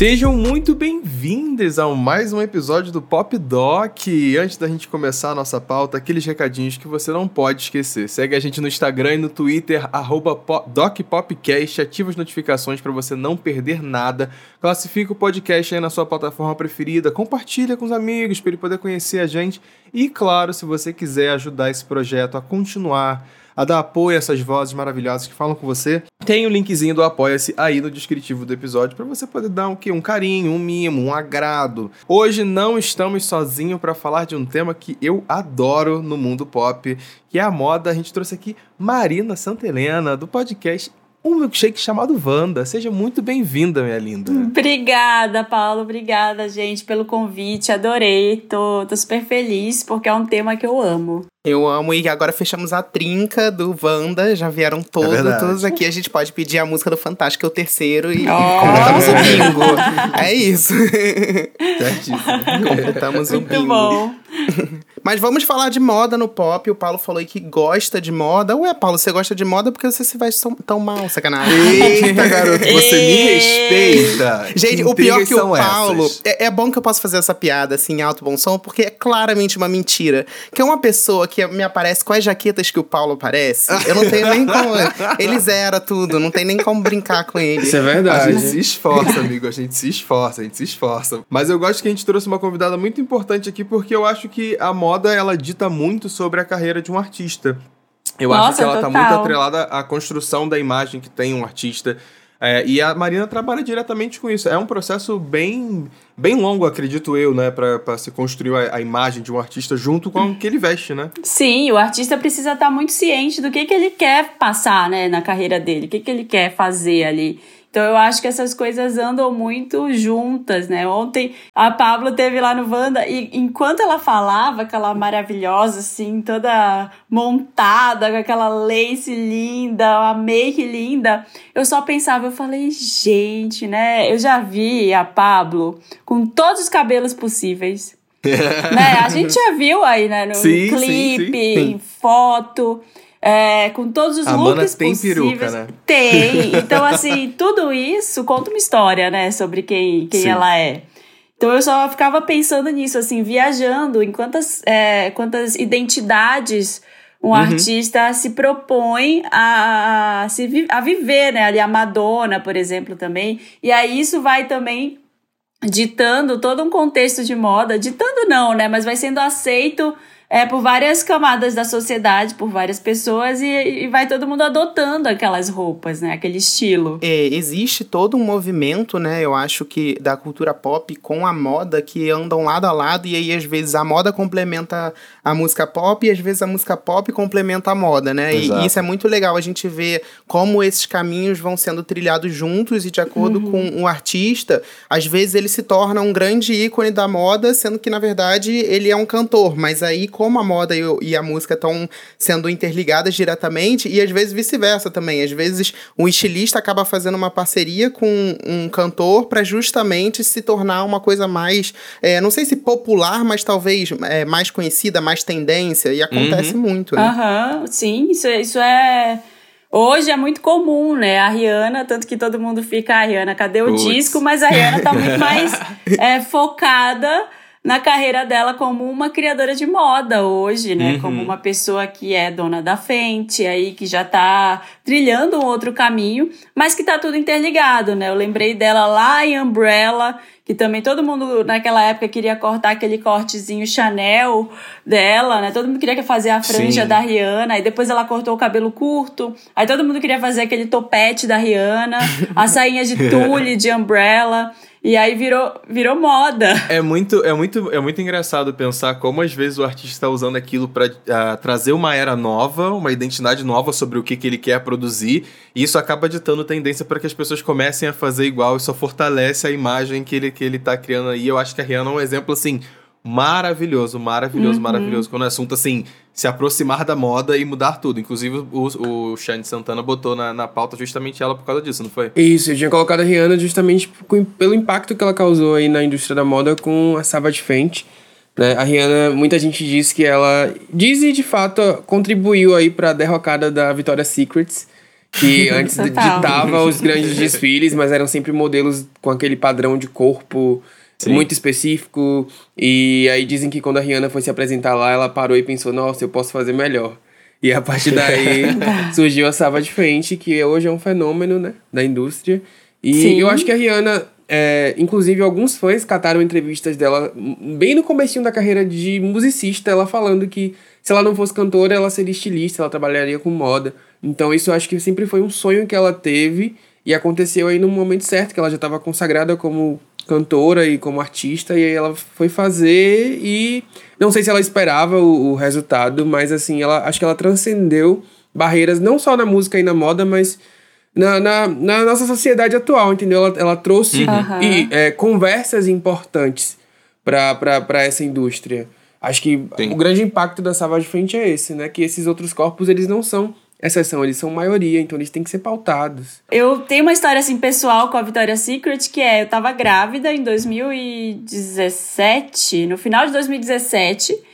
Sejam muito bem-vindos a mais um episódio do Pop Doc. Antes da gente começar a nossa pauta, aqueles recadinhos que você não pode esquecer. Segue a gente no Instagram e no Twitter, DocPopcast, ativa as notificações para você não perder nada. Classifica o podcast aí na sua plataforma preferida, compartilha com os amigos para ele poder conhecer a gente. E claro, se você quiser ajudar esse projeto a continuar a dar apoio a essas vozes maravilhosas que falam com você, tem o linkzinho do Apoia-se aí no descritivo do episódio para você poder dar um, um carinho, um mimo, um agrado. Hoje não estamos sozinhos para falar de um tema que eu adoro no mundo pop, que é a moda. A gente trouxe aqui Marina Santelena, do podcast um milkshake chamado Wanda. Seja muito bem-vinda, minha linda. Obrigada, Paulo. Obrigada, gente, pelo convite. Adorei. Tô, tô super feliz porque é um tema que eu amo. Eu amo e agora fechamos a trinca do Wanda, já vieram todos, é todos aqui. A gente pode pedir a música do Fantástico, é o terceiro, e oh. completamos o bingo. é isso. completamos Muito o bingo. bom. Mas vamos falar de moda no pop. O Paulo falou aí que gosta de moda. Ué, Paulo, você gosta de moda porque você se veste tão, tão mal, sacanagem. Eita, garoto, você me respeita. Gente, o pior que o Paulo. É, é, bom que eu possa fazer essa piada assim, em alto bom som, porque é claramente uma mentira. Que é uma pessoa que me aparece com as jaquetas que o Paulo aparece. Eu não tenho nem como. Ele zera tudo, não tem nem como brincar com ele. Isso é verdade. A gente se esforça, amigo. A gente se esforça, a gente se esforça. Mas eu gosto que a gente trouxe uma convidada muito importante aqui, porque eu acho que a moda moda ela dita muito sobre a carreira de um artista. Eu Nossa, acho que ela está muito atrelada à construção da imagem que tem um artista. É, e a Marina trabalha diretamente com isso. É um processo bem, bem longo, acredito eu, né? para se construir a, a, imagem de um artista junto com o que ele veste, né? Sim, o artista precisa estar muito ciente do que, que ele quer passar né, na carreira dele, o que, que ele quer fazer ali. Então eu acho que essas coisas andam muito juntas, né? Ontem a Pablo teve lá no Wanda e enquanto ela falava, aquela maravilhosa, assim, toda montada, com aquela lace linda, a make linda, eu só pensava, eu falei, gente, né? Eu já vi a Pablo com todos os cabelos possíveis. né? A gente já viu aí, né? No sim, clipe, sim, sim. em foto. É, com todos os a looks tem possíveis. peruca, né? Tem. Então, assim, tudo isso conta uma história, né? Sobre quem, quem ela é. Então eu só ficava pensando nisso, assim, viajando em quantas, é, quantas identidades um uhum. artista se propõe a, a, se, a viver, né? Ali a Madonna, por exemplo, também. E aí isso vai também ditando todo um contexto de moda, ditando não, né? Mas vai sendo aceito é, por várias camadas da sociedade, por várias pessoas, e, e, vai todo mundo adotando aquelas roupas, né? Aquele estilo. É, existe todo um movimento, né? Eu acho que da cultura pop com a moda que andam lado a lado, e aí às vezes a moda complementa a música pop, e às vezes a música pop complementa a moda, né? E, e, isso é muito legal a gente ver como esses caminhos vão sendo trilhados juntos e de acordo uhum. com o artista, às vezes ele se torna um grande ícone da moda, sendo que na verdade ele é um cantor, mas aí como a moda e, e a música estão sendo interligadas diretamente, e às vezes vice-versa também. Às vezes um estilista acaba fazendo uma parceria com um cantor para justamente se tornar uma coisa mais, é, não sei se popular, mas talvez é, mais conhecida, mais tendência, e acontece uhum. muito, né? Aham, uhum, sim, isso, isso é. Hoje é muito comum, né? A Rihanna, tanto que todo mundo fica, a ah, Rihanna, cadê o Puts. disco? Mas a Rihanna tá muito mais é, focada na carreira dela como uma criadora de moda hoje, né? Uhum. Como uma pessoa que é dona da frente, aí que já tá trilhando um outro caminho, mas que tá tudo interligado, né? Eu lembrei dela lá em Umbrella, que também todo mundo naquela época queria cortar aquele cortezinho Chanel dela, né? Todo mundo queria fazer a franja Sim. da Rihanna, e depois ela cortou o cabelo curto, aí todo mundo queria fazer aquele topete da Rihanna, a sainha de tule de Umbrella. E aí virou, virou moda. É muito, é, muito, é muito engraçado pensar como às vezes o artista está usando aquilo para uh, ah, trazer uma era nova, uma identidade nova sobre o que, que ele quer produzir, e isso acaba ditando tendência para que as pessoas comecem a fazer igual, e só fortalece a imagem que ele, que ele tá criando aí. Eu acho que a Rihanna é um exemplo assim maravilhoso, maravilhoso, uhum. maravilhoso. Quando o assunto, assim, se aproximar da moda e mudar tudo. Inclusive, o, o Shane Santana botou na, na pauta justamente ela por causa disso, não foi? Isso, eu tinha colocado a Rihanna justamente pelo impacto que ela causou aí na indústria da moda com a Savage Fenty. Né? A Rihanna, muita gente diz que ela... Diz e, de fato, contribuiu aí pra derrocada da Victoria's Secrets que antes ditava os grandes desfiles, mas eram sempre modelos com aquele padrão de corpo Sim. muito específico. E aí dizem que quando a Rihanna foi se apresentar lá, ela parou e pensou: nossa, eu posso fazer melhor. E a partir daí surgiu a Savage Fenty, que hoje é um fenômeno né, da indústria. E Sim. eu acho que a Rihanna, é, inclusive alguns fãs cataram entrevistas dela bem no começo da carreira de musicista, ela falando que se ela não fosse cantora, ela seria estilista, ela trabalharia com moda. Então isso eu acho que sempre foi um sonho que ela teve e aconteceu aí no momento certo, que ela já estava consagrada como cantora e como artista, e aí ela foi fazer e não sei se ela esperava o, o resultado, mas assim, ela acho que ela transcendeu barreiras não só na música e na moda, mas na, na, na nossa sociedade atual, entendeu? Ela, ela trouxe uhum. e, é, conversas importantes para essa indústria. Acho que Sim. o grande impacto da Savage Fenty é esse, né? Que esses outros corpos, eles não são exceção, eles são maioria, então eles têm que ser pautados. Eu tenho uma história assim pessoal com a Victoria's Secret, que é, eu tava grávida em 2017, no final de 2017,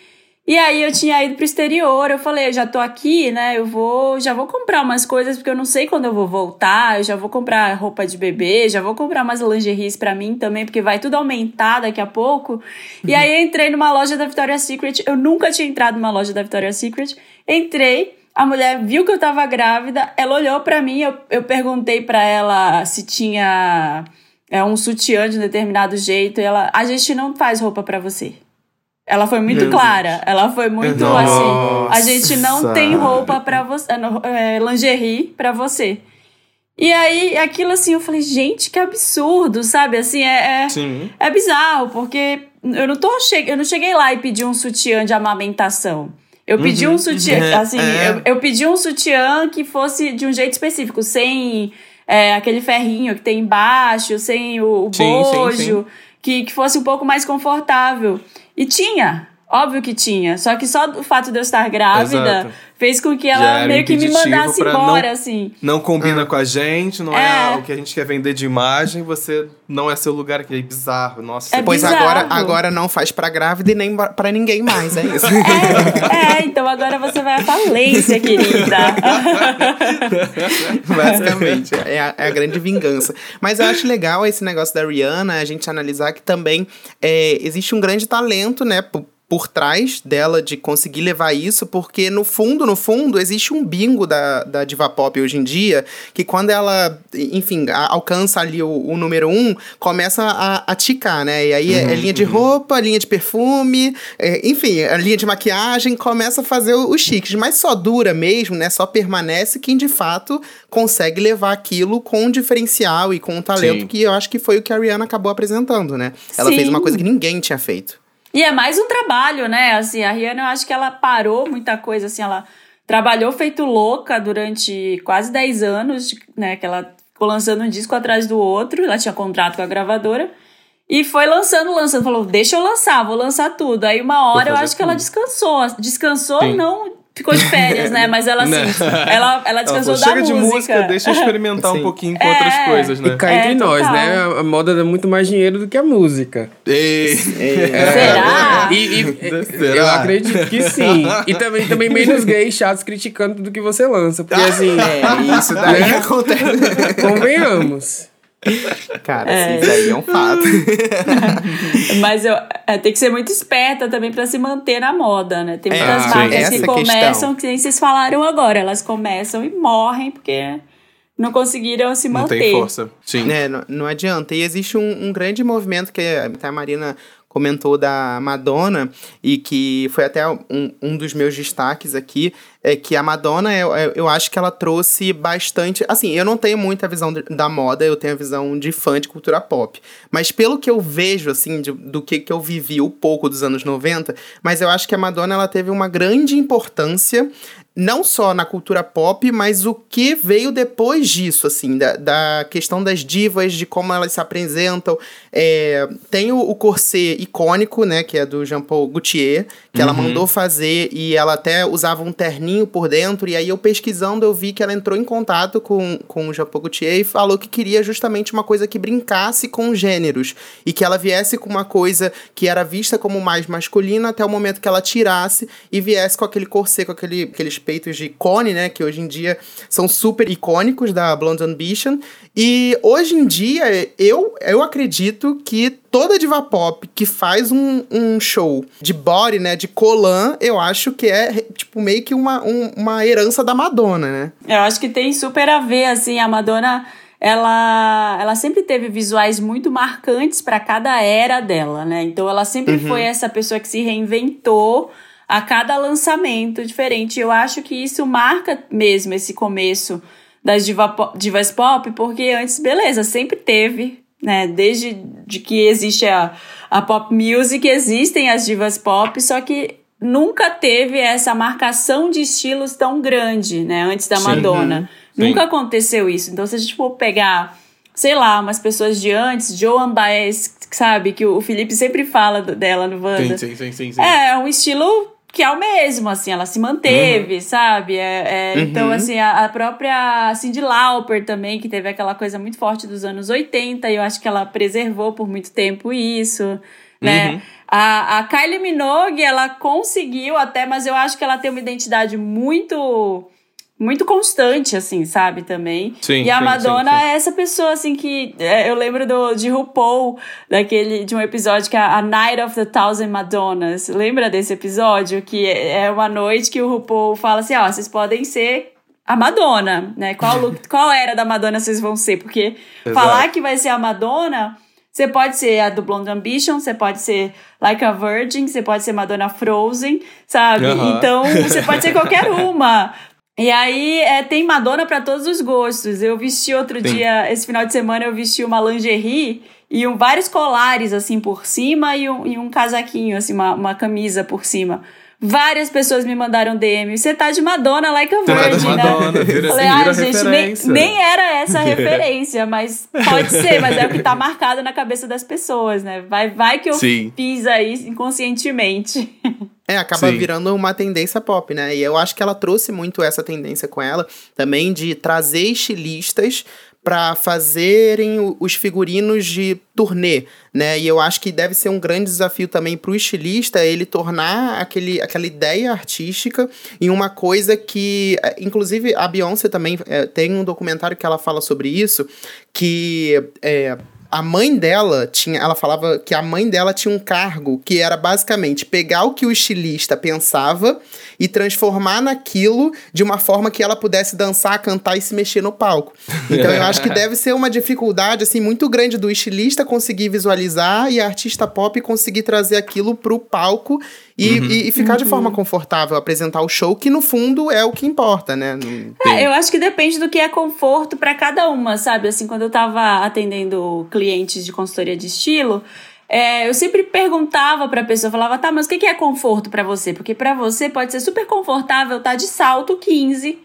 e aí eu tinha ido pro exterior, eu falei, eu já tô aqui, né? Eu vou, já vou comprar umas coisas porque eu não sei quando eu vou voltar, eu já vou comprar roupa de bebê, já vou comprar umas lingeries para mim também, porque vai tudo aumentar daqui a pouco. E aí eu entrei numa loja da Victoria's Secret, eu nunca tinha entrado numa loja da Victoria's Secret. Entrei, a mulher viu que eu tava grávida, ela olhou para mim, eu, eu perguntei para ela se tinha é, um sutiã de um determinado jeito, e ela, a gente não faz roupa para você. Ela foi muito Meu clara, Deus. ela foi muito Nossa. assim, a gente não tem roupa para você, é, lingerie para você. E aí, aquilo assim, eu falei, gente, que absurdo, sabe? Assim, é, é, é bizarro, porque eu não, tô che eu não cheguei lá e pedi um sutiã de amamentação. Eu pedi uhum. um sutiã, é, assim, é. Eu, eu, pedi um sutiã que fosse de um jeito específico, sem é, aquele ferrinho que tem embaixo, sem o, o sim, bojo, sim, sim. Que, que fosse um pouco mais confortável. E tinha, óbvio que tinha. Só que só o fato de eu estar grávida Exato fez com que ela meio que me mandasse embora, não, assim. Não combina ah. com a gente, não é. é. o que a gente quer vender de imagem, você não é seu lugar aqui. É bizarro, nossa. É pois bizarro. agora, agora não faz pra grávida e nem pra ninguém mais, é isso. é, é, então agora você vai à falência, querida. Basicamente, é a, é a, grande vingança. Mas eu acho legal esse negócio da Rihanna, a gente analisar que também é, existe um grande talento, né, por trás dela de conseguir levar isso, porque no fundo, no fundo, existe um bingo da, da diva pop hoje em dia, que quando ela, enfim, a, alcança ali o, o, número um, começa a, a ticar, né? E aí é, é uhum, é, linha de uhum. roupa, linha de perfume, é, enfim, a linha de maquiagem, começa a fazer os chiques. Mas só dura mesmo, né? Só permanece quem de fato consegue levar aquilo com um diferencial e com um talento Sim. que eu acho que foi o que a Rihanna acabou apresentando, né? Ela Sim. fez uma coisa que ninguém tinha feito. E é mais um trabalho, né? Assim, a Rihanna, eu acho que ela parou muita coisa, assim, ela trabalhou feito louca durante quase 10 anos, né? Que ela ficou lançando um disco atrás do outro, ela tinha contrato com a gravadora. E foi lançando, lançando. Falou, deixa eu lançar, vou lançar tudo. Aí uma hora eu acho tudo. que ela descansou. Descansou Sim. não ficou de férias, né? Mas ela, assim, ela, ela descansou ela falou, da Chega música. de música, deixa eu experimentar um pouquinho com é, outras coisas, né? E cá entre é, nós, né? A moda dá muito mais dinheiro do que a música. Ei. É. Será? E, e Será? eu acredito que sim. E também, também menos gays chatos criticando tudo que você lança. Porque assim... É, isso daí né? acontece. Convenhamos. Cara, é. isso aí é um fato. Mas eu, é, tem que ser muito esperta também para se manter na moda, né? Tem é, muitas ah, marcas que começam, questão. que nem vocês falaram agora, elas começam e morrem porque não conseguiram se manter. Não tem força. Sim. É, não, não adianta. E existe um, um grande movimento que até a Marina comentou da Madonna e que foi até um, um dos meus destaques aqui, é que a Madonna, eu, eu acho que ela trouxe bastante. Assim, eu não tenho muita visão da moda, eu tenho a visão de fã de cultura pop. Mas pelo que eu vejo, assim, de, do que, que eu vivi o pouco dos anos 90, mas eu acho que a Madonna ela teve uma grande importância não só na cultura pop, mas o que veio depois disso, assim, da, da questão das divas, de como elas se apresentam. É, tem o, o corset icônico, né, que é do Jean-Paul Gaultier, que uhum. ela mandou fazer e ela até usava um terninho por dentro, e aí eu pesquisando eu vi que ela entrou em contato com, com o Jean-Paul Gaultier e falou que queria justamente uma coisa que brincasse com gêneros, e que ela viesse com uma coisa que era vista como mais masculina até o momento que ela tirasse e viesse com aquele corset, com aquele, aqueles peitos de cone, né? Que hoje em dia são super icônicos da Blonde Ambition. E hoje em dia, eu, eu acredito que toda diva pop que faz um, um show de body, né, de colan, eu acho que é, tipo, meio que uma, um, uma herança da Madonna, né? Eu acho que tem super a ver, assim, a Madonna ela, ela sempre teve visuais muito marcantes para cada era dela, né? Então ela sempre uhum. foi essa pessoa que se reinventou a cada lançamento diferente. Eu acho que isso marca mesmo esse começo das diva, divas pop, porque antes, beleza, sempre teve, né? Desde de que existe a, a pop music, existem as divas pop, só que nunca teve essa marcação de estilos tão grande, né? Antes da Sim. Madonna. Uhum. Nunca aconteceu isso. Então, se a gente for pegar, sei lá, umas pessoas de antes, Joan Baez, sabe, que o Felipe sempre fala dela no Wanda. Sim, sim, sim, sim, É, um estilo que é o mesmo, assim, ela se manteve, uhum. sabe? É, é, uhum. Então, assim, a, a, própria Cindy Lauper também, que teve aquela coisa muito forte dos anos 80, e eu acho que ela preservou por muito tempo isso, né? Uhum. A, a Kylie Minogue, ela conseguiu até, mas eu acho que ela tem uma identidade muito muito constante, assim, sabe, também. Sim, e a sim, Madonna sim, sim. é essa pessoa, assim, que é, eu lembro do, de RuPaul, daquele, de um episódio que é a Night of the Thousand Madonnas. Lembra desse episódio? Que é, é uma noite que o RuPaul fala assim, ó, vocês podem ser a Madonna, né? Qual, look, qual era da Madonna vocês vão ser? Porque Exato. falar que vai ser a Madonna... Você pode ser a do Blonde Ambition, você pode ser Like a Virgin, você pode ser Madonna Frozen, sabe? Então, você pode ser qualquer uma. E aí é, tem Madonna para todos os gostos. Eu vesti outro Sim. dia, esse final de semana, eu vesti uma lingerie e um, vários colares assim por cima e um, e um casaquinho, assim, uma, uma camisa por cima. Várias pessoas me mandaram DM. Você tá de Madonna, like a tá virgin, né? Madonna, vira, Falei, ah, gente, nem, nem, era essa referência, mas pode ser, mas é o que tá marcado na cabeça das pessoas, né? Vai, vai que eu Sim. fiz aí inconscientemente. É, acaba Sim. virando uma tendência pop, né? E eu acho que ela trouxe muito essa tendência com ela, também de trazer estilistas para fazerem os figurinos de turnê, né? E eu acho que deve ser um grande desafio também para o estilista ele tornar aquele, aquela ideia artística em uma coisa que, é, inclusive, a Beyoncé também é, tem um documentário que ela fala sobre isso, que é, a mãe dela tinha, ela falava que a mãe dela tinha um cargo que era basicamente pegar o que o estilista pensava e transformar naquilo de uma forma que ela pudesse dançar, cantar e se mexer no palco. Então eu acho que deve ser uma dificuldade assim muito grande do estilista conseguir visualizar e a artista pop conseguir trazer aquilo pro palco e, uhum. e, e, ficar uhum. de forma confortável, apresentar o show, que no fundo é o que importa, né? É, eu acho que depende do que é conforto para cada uma, sabe? Assim, quando eu tava atendendo clientes de consultoria de estilo, é, eu sempre perguntava pra pessoa, falava, tá, mas o que é conforto para você? Porque para você pode ser super confortável estar tá de salto 15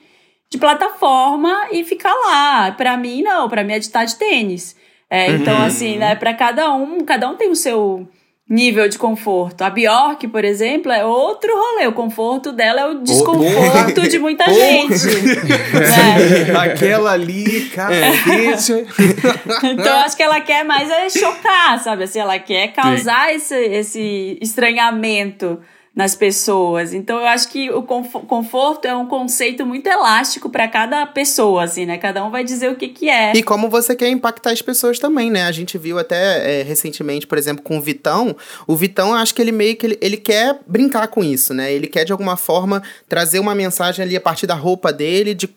de plataforma e ficar lá. Para mim, não, para mim é de estar tá de tênis. É, então, uhum. assim, né, para cada um, cada um tem o seu nível de conforto. A Bjork, por exemplo, é outro rolê. O conforto dela é o desconforto oh, de muita oh. gente. né? Aquela ali, cacete. então, acho que ela quer mais é chocar, sabe? Assim, ela quer causar esse, esse estranhamento nas pessoas. Então eu acho que o conforto é um conceito muito elástico para cada pessoa, assim, né? Cada um vai dizer o que que é. E como você quer impactar as pessoas também, né? A gente viu até é, recentemente, por exemplo, com o Vitão. O Vitão, acho que ele meio que ele, ele quer brincar com isso, né? Ele quer de alguma forma trazer uma mensagem ali a partir da roupa dele, de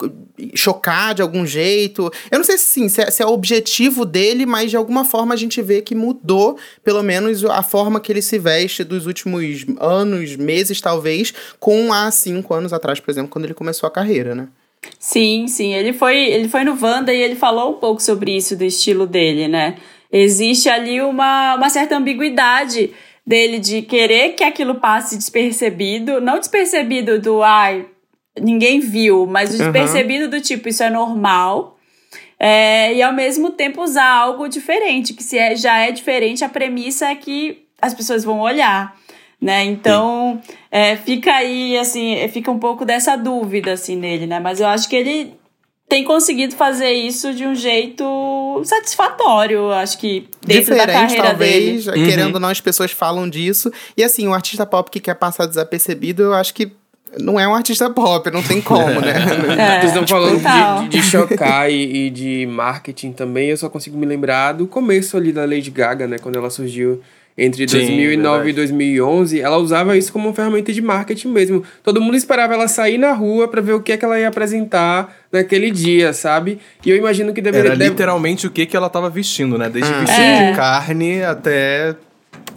chocar de algum jeito. Eu não sei se sim, se é, se é o objetivo dele, mas de alguma forma a gente vê que mudou, pelo menos a forma que ele se veste dos últimos anos meses, talvez, com há cinco anos atrás, por exemplo, quando ele começou a carreira, né? Sim, sim. Ele foi, ele foi no Wanda e ele falou um pouco sobre isso, do estilo dele, né? Existe ali uma, uma certa ambiguidade dele de querer que aquilo passe despercebido, não despercebido do ai, ninguém viu, mas o despercebido uhum. do tipo, isso é normal. É, e ao mesmo tempo usar algo diferente, que se é, já é diferente, a premissa é que as pessoas vão olhar né? Então, é, fica aí, assim, fica um pouco dessa dúvida, assim, nele, né? Mas eu acho que ele tem conseguido fazer isso de um jeito satisfatório, acho que dentro Diferente, da carreira talvez, dele. querendo uhum. ou não, as pessoas falam disso. E assim, um artista pop que quer passar desapercebido, eu acho que não é um artista pop, não tem como, né? É, Vocês estão falando de, de, chocar e, e, de marketing também, eu só consigo me lembrar do começo ali da Lady Gaga, né? Quando ela surgiu entre Sim, 2009 verdade. e 2011, ela usava isso como uma ferramenta de marketing mesmo. Todo mundo esperava ela sair na rua para ver o que, é que ela ia apresentar naquele dia, sabe? E eu imagino que deveria... Era literalmente o que, que ela tava vestindo, né? Desde ah. vestido é. de carne até...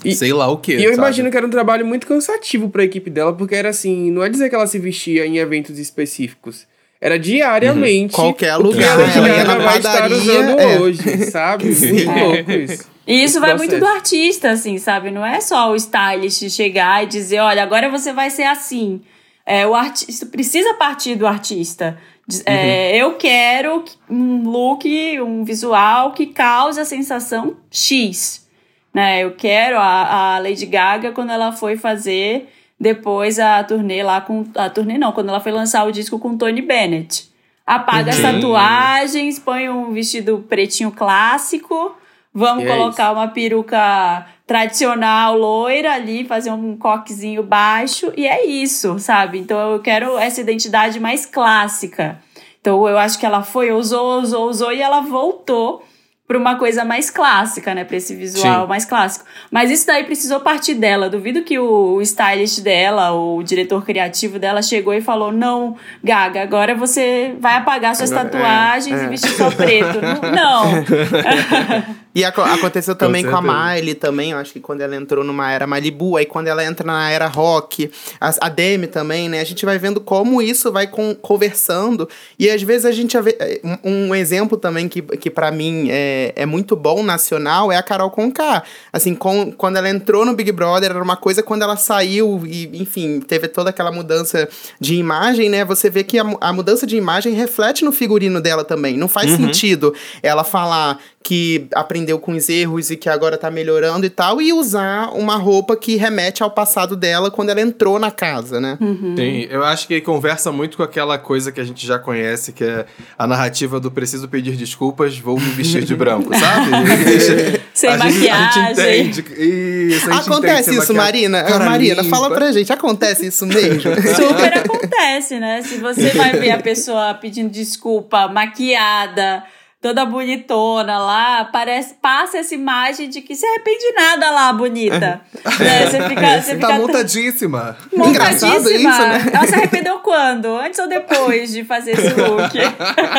E, sei lá o que. E eu sabe? imagino que era um trabalho muito cansativo para a equipe dela, porque era assim, não é dizer que ela se vestia em eventos específicos. Era diariamente. Uhum. Qualquer lugar. Ela, ela na vai estar usando é. hoje, sabe? Sim. Muito louco isso. E isso vai processo. muito do artista, assim, sabe? Não é só o stylist chegar e dizer, olha, agora você vai ser assim. É, o artista precisa partir do artista. É, uhum. Eu quero um look, um visual que cause a sensação X. Né? Eu quero a, a Lady Gaga quando ela foi fazer depois a turnê lá com. A turnê não, quando ela foi lançar o disco com Tony Bennett. Apaga as tatuagens, põe um vestido pretinho clássico Vamos e é colocar é uma peruca tradicional loira ali, fazer um coquezinho baixo e é isso, sabe? Então eu quero essa identidade mais clássica. Então eu acho que ela foi, usou, usou, usou e ela voltou para uma coisa mais clássica, né? Para esse visual Sim. mais clássico. Mas isso daí precisou partir dela. Duvido que o stylist dela, o diretor criativo dela, chegou e falou: Não, Gaga, agora você vai apagar suas é, tatuagens é, é. e vestir só preto. não. e aconteceu também com, com, a Miley também, eu acho que quando ela entrou numa era Malibu, aí quando ela entra na era rock, a, a Demi também, né? A gente vai vendo como isso vai com, conversando. E às vezes a gente vê. Um, um exemplo também que, que para mim é é, é, muito bom nacional é a Carol Conká. Assim, com, quando ela entrou no Big Brother era uma coisa, quando ela saiu e, enfim, teve toda aquela mudança de imagem, né? Você vê que a, a mudança de imagem reflete no figurino dela também. Não faz uhum. sentido ela falar que aprendeu com os erros e que agora tá melhorando e tal, e usar uma roupa que remete ao passado dela quando ela entrou na casa, né? Uhum. Sim, eu acho que conversa muito com aquela coisa que a gente já conhece, que é a narrativa do preciso pedir desculpas, vou me vestir de branco, sabe? sem a maquiagem. Gente, a gente entende. Isso, a gente acontece isso, Marina. Marina, limpa. fala pra gente, acontece isso mesmo? Super acontece, né? Se você vai ver a pessoa pedindo desculpa, maquiada toda bonitona lá, parece, passa essa imagem de que se arrepende nada lá, bonita. né? Você fica. Você, tá fica montadíssima. Montadíssima. Isso, né? Ela se arrependeu quando? Antes ou depois de fazer esse look?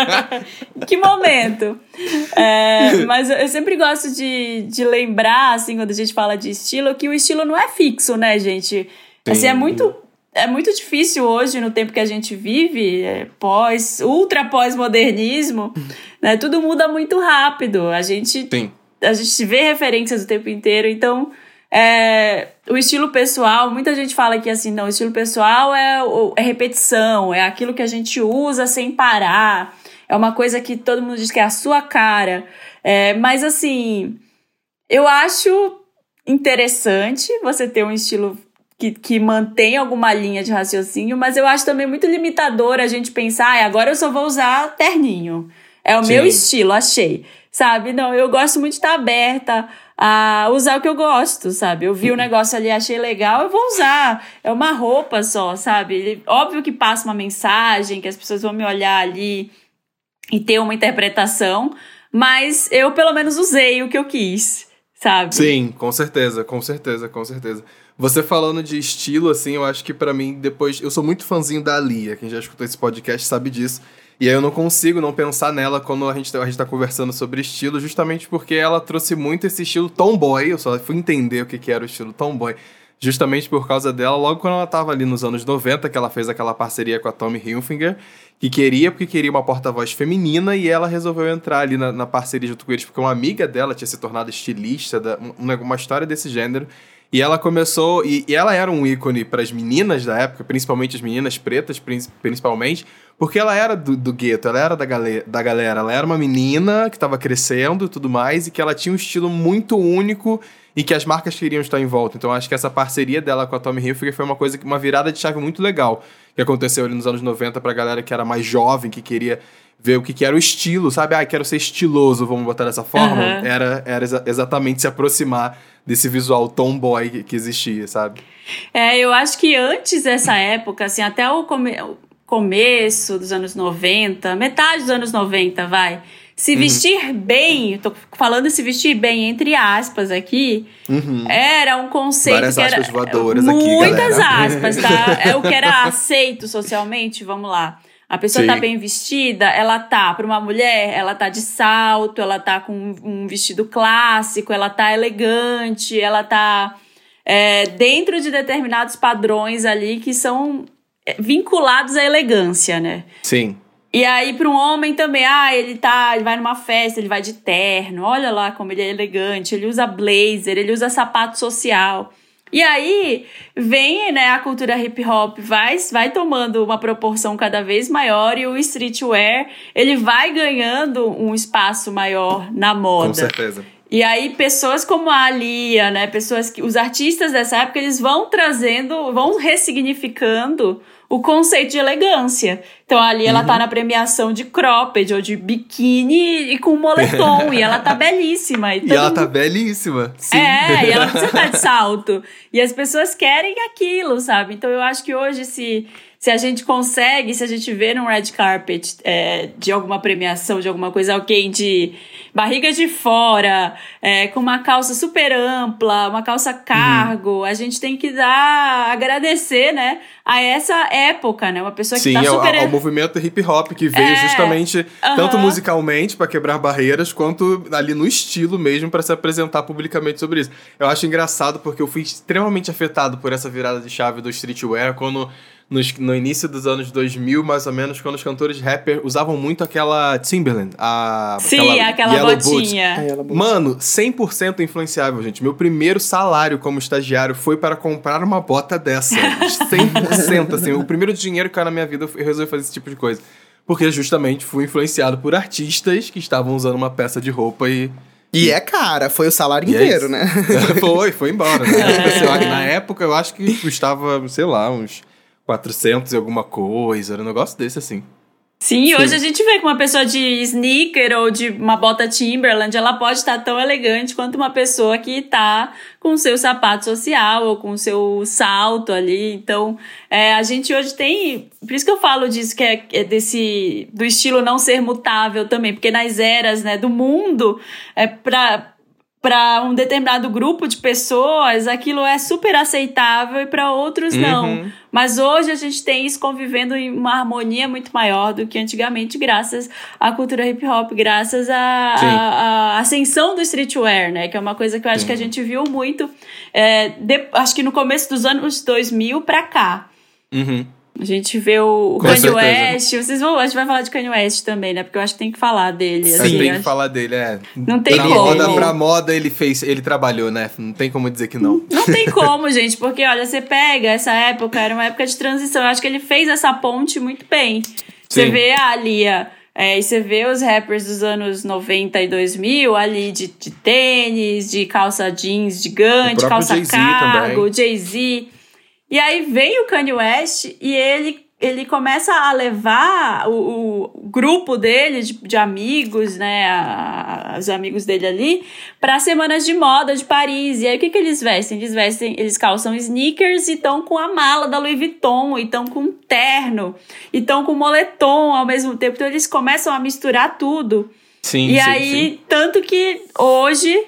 que momento? É, mas eu sempre gosto de, de lembrar, assim, quando a gente fala de estilo, que o estilo não é fixo, né, gente? Assim, é muito é muito difícil hoje, no tempo que a gente vive, é, pós, ultra pós-modernismo, né? Tudo muda muito rápido. A gente, Sim. a gente vê referências o tempo inteiro, então é, o estilo pessoal, muita gente fala que assim, não, o estilo pessoal é, é repetição, é aquilo que a gente usa sem parar, é uma coisa que todo mundo diz que é a sua cara. É, mas assim, eu acho interessante você ter um estilo que, que mantém alguma linha de raciocínio, mas eu acho também muito limitador a gente pensar, ah, agora eu só vou usar terninho. É o Sim. meu estilo, achei. Sabe? Não, eu gosto muito de estar aberta a usar o que eu gosto, sabe? Eu vi o um negócio ali, achei legal, eu vou usar. É uma roupa só, sabe? Óbvio que passa uma mensagem, que as pessoas vão me olhar ali e ter uma interpretação, mas eu pelo menos usei o que eu quis, sabe? Sim, com certeza, com certeza, com certeza. Você falando de estilo, assim, eu acho que para mim, depois. Eu sou muito fãzinho da Lia. Quem já escutou esse podcast sabe disso. E aí eu não consigo não pensar nela quando a gente, a gente tá conversando sobre estilo, justamente porque ela trouxe muito esse estilo tomboy. Eu só fui entender o que, que era o estilo tomboy. Justamente por causa dela, logo quando ela tava ali nos anos 90, que ela fez aquela parceria com a Tommy Hilfiger, que queria, porque queria uma porta-voz feminina, e ela resolveu entrar ali na, na parceria junto com eles, porque uma amiga dela tinha se tornado estilista, da, uma, uma história desse gênero. E ela começou. E, e ela era um ícone para as meninas da época, principalmente as meninas pretas, principalmente, porque ela era do, do gueto, ela era da, galera, da galera. Ela era uma menina que estava crescendo e tudo mais, e que ela tinha um estilo muito único e que as marcas queriam estar em volta. Então acho que essa parceria dela com a Tommy Hilfiger foi uma coisa, uma virada de chave muito legal que aconteceu ali nos anos 90 pra galera que era mais jovem, que queria ver o que, que era o estilo, sabe? Ah, quero ser estiloso, vamos botar dessa forma. Uhum. Era, era exa exatamente se aproximar desse visual tomboy que, que existia, sabe? É, eu acho que antes dessa época, assim, até o, come começo dos anos 90, metade dos anos 90, vai se uhum. vestir bem, tô falando se vestir bem entre aspas aqui, uhum. era um conceito Várias que era voadoras muitas aqui, aspas, tá? É o que era aceito socialmente, vamos lá. A pessoa tá Sim. tá bem vestida, ela tá, para uma mulher, ela tá de salto, ela tá com um vestido clássico, ela tá elegante, ela tá é, dentro de determinados padrões ali que são é, vinculados à elegância, né? Sim. E aí, para um homem também, ah, ele tá, ele vai numa festa, ele vai de terno, olha lá como ele é elegante, ele usa blazer, ele usa sapato social. E aí vem, né, a cultura hip hop vai, vai tomando uma proporção cada vez maior e o streetwear, ele vai ganhando um espaço maior na moda. Com certeza. E aí pessoas como a Alia, né, pessoas que os artistas dessa época, eles vão trazendo, vão ressignificando o conceito de elegância. Então ali ela tá uhum. na premiação de cropped ou de biquíni e com moletom. e ela tá belíssima. E, e ela tá belíssima. Sim. É, e ela precisa estar de salto. E as pessoas querem aquilo, sabe? Então eu acho que hoje se se a gente consegue, se a gente vê num red carpet é, de alguma premiação, de alguma coisa, alguém de barriga de fora, é, com uma calça super ampla, uma calça cargo, uhum. a gente tem que dar, agradecer, né, a essa época, né, uma pessoa que Sim, tá super... Sim, ao, ao movimento hip hop que veio é, justamente, uhum. tanto musicalmente para quebrar barreiras, quanto ali no estilo mesmo para se apresentar publicamente sobre isso. Eu acho engraçado porque eu fui extremamente afetado por essa virada de chave do streetwear, quando nos, no início dos anos 2000, mais ou menos, quando os cantores rapper usavam muito aquela Timberland. A, Sim, aquela, aquela botinha. Mano, 100% influenciável, gente. Meu primeiro salário como estagiário foi para comprar uma bota dessa. 100%, assim. O primeiro dinheiro que caiu na minha vida, eu resolvi fazer esse tipo de coisa. Porque justamente fui influenciado por artistas que estavam usando uma peça de roupa e e é cara, foi o salário e é inteiro, é né? foi, foi embora. Né? Na época eu acho que custava, sei lá, uns 400 e alguma coisa, era um negócio desse assim. Sim, Sim, hoje a gente vê que uma pessoa de sneaker ou de uma bota Timberland, ela pode estar tão elegante quanto uma pessoa que está com o seu sapato social ou com o seu salto ali. Então, é, a gente hoje tem. Por isso que eu falo disso, que é, é, desse. do estilo não ser mutável também, porque nas eras né, do mundo, é para para um determinado grupo de pessoas aquilo é super aceitável e para outros uhum. não. Mas hoje a gente tem isso convivendo em uma harmonia muito maior do que antigamente, graças à cultura hip hop, graças à ascensão do streetwear, né? Que é uma coisa que eu acho Sim. que a gente viu muito, é, de, acho que no começo dos anos 2000 para cá. Uhum. A gente vê o, o Kanye West. Vocês vão, a gente vai falar de Kanye West também, né? Porque eu acho que tem que falar dele. Sim, assim, tem que falar dele, é. Não tem pra como. Moda, pra moda ele fez, ele trabalhou, né? Não tem como dizer que não. Não tem como, gente, porque olha, você pega essa época, era uma época de transição. Eu acho que ele fez essa ponte muito bem. Você Sim. vê a Lia. É, e você vê os rappers dos anos 90 e 2000 ali de, de tênis, de calça jeans gigante, calça cargo, Jay-Z. E aí veio o Kanye West e ele, ele começa a levar o, o grupo dele, de, de amigos, né, a, os amigos dele ali, para semanas de moda de Paris. E aí o que, que eles vestem? Eles vestem, eles calçam sneakers e estão com a mala da Louis Vuitton, e estão com um terno, e estão com moletom ao mesmo tempo. Então eles começam a misturar tudo. Sim, e sim, aí, sim. tanto que hoje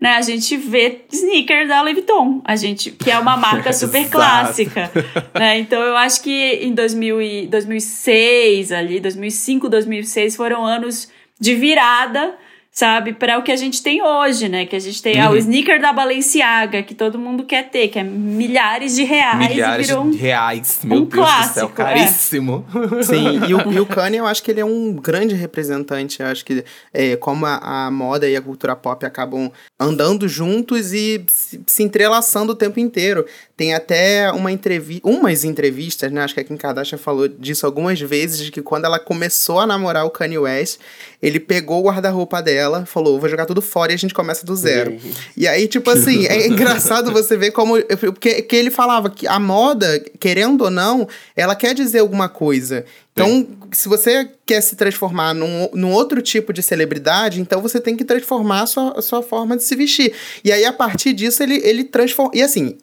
né, a gente vê sneaker da Louis Vuitton, a gente, que é uma marca super clássica, né? Então eu acho que em 2000 e 2006 ali, 2005, 2006 foram anos de virada sabe? Para o que a gente tem hoje, né? Que a gente tem uhum. ah, o uhum. sneaker da Balenciaga, que todo mundo quer ter, que é milhares de reais. Milhares de um, reais, meu um Deus clássico, do céu, caríssimo. É. Sim, e o, e o Kanye, eu acho que ele é um grande representante. Eu acho que é, como a, a, moda e a cultura pop acabam andando juntos e se, se entrelaçando o tempo inteiro. Tem até uma entrevista, umas entrevistas, né? Acho que a Kim Kardashian falou disso algumas vezes, de que quando ela começou a namorar o Kanye West, ele pegou o guarda-roupa dela, falou, vou jogar tudo fora e a gente começa do zero. e aí, tipo assim, é engraçado você ver como... Porque que ele falava que a moda, querendo ou não, ela quer dizer alguma coisa. Então, se você quer se transformar num, num outro tipo de celebridade, então você tem que transformar a sua, a sua forma de se vestir. E aí, a partir disso, ele, ele transforma... E assim,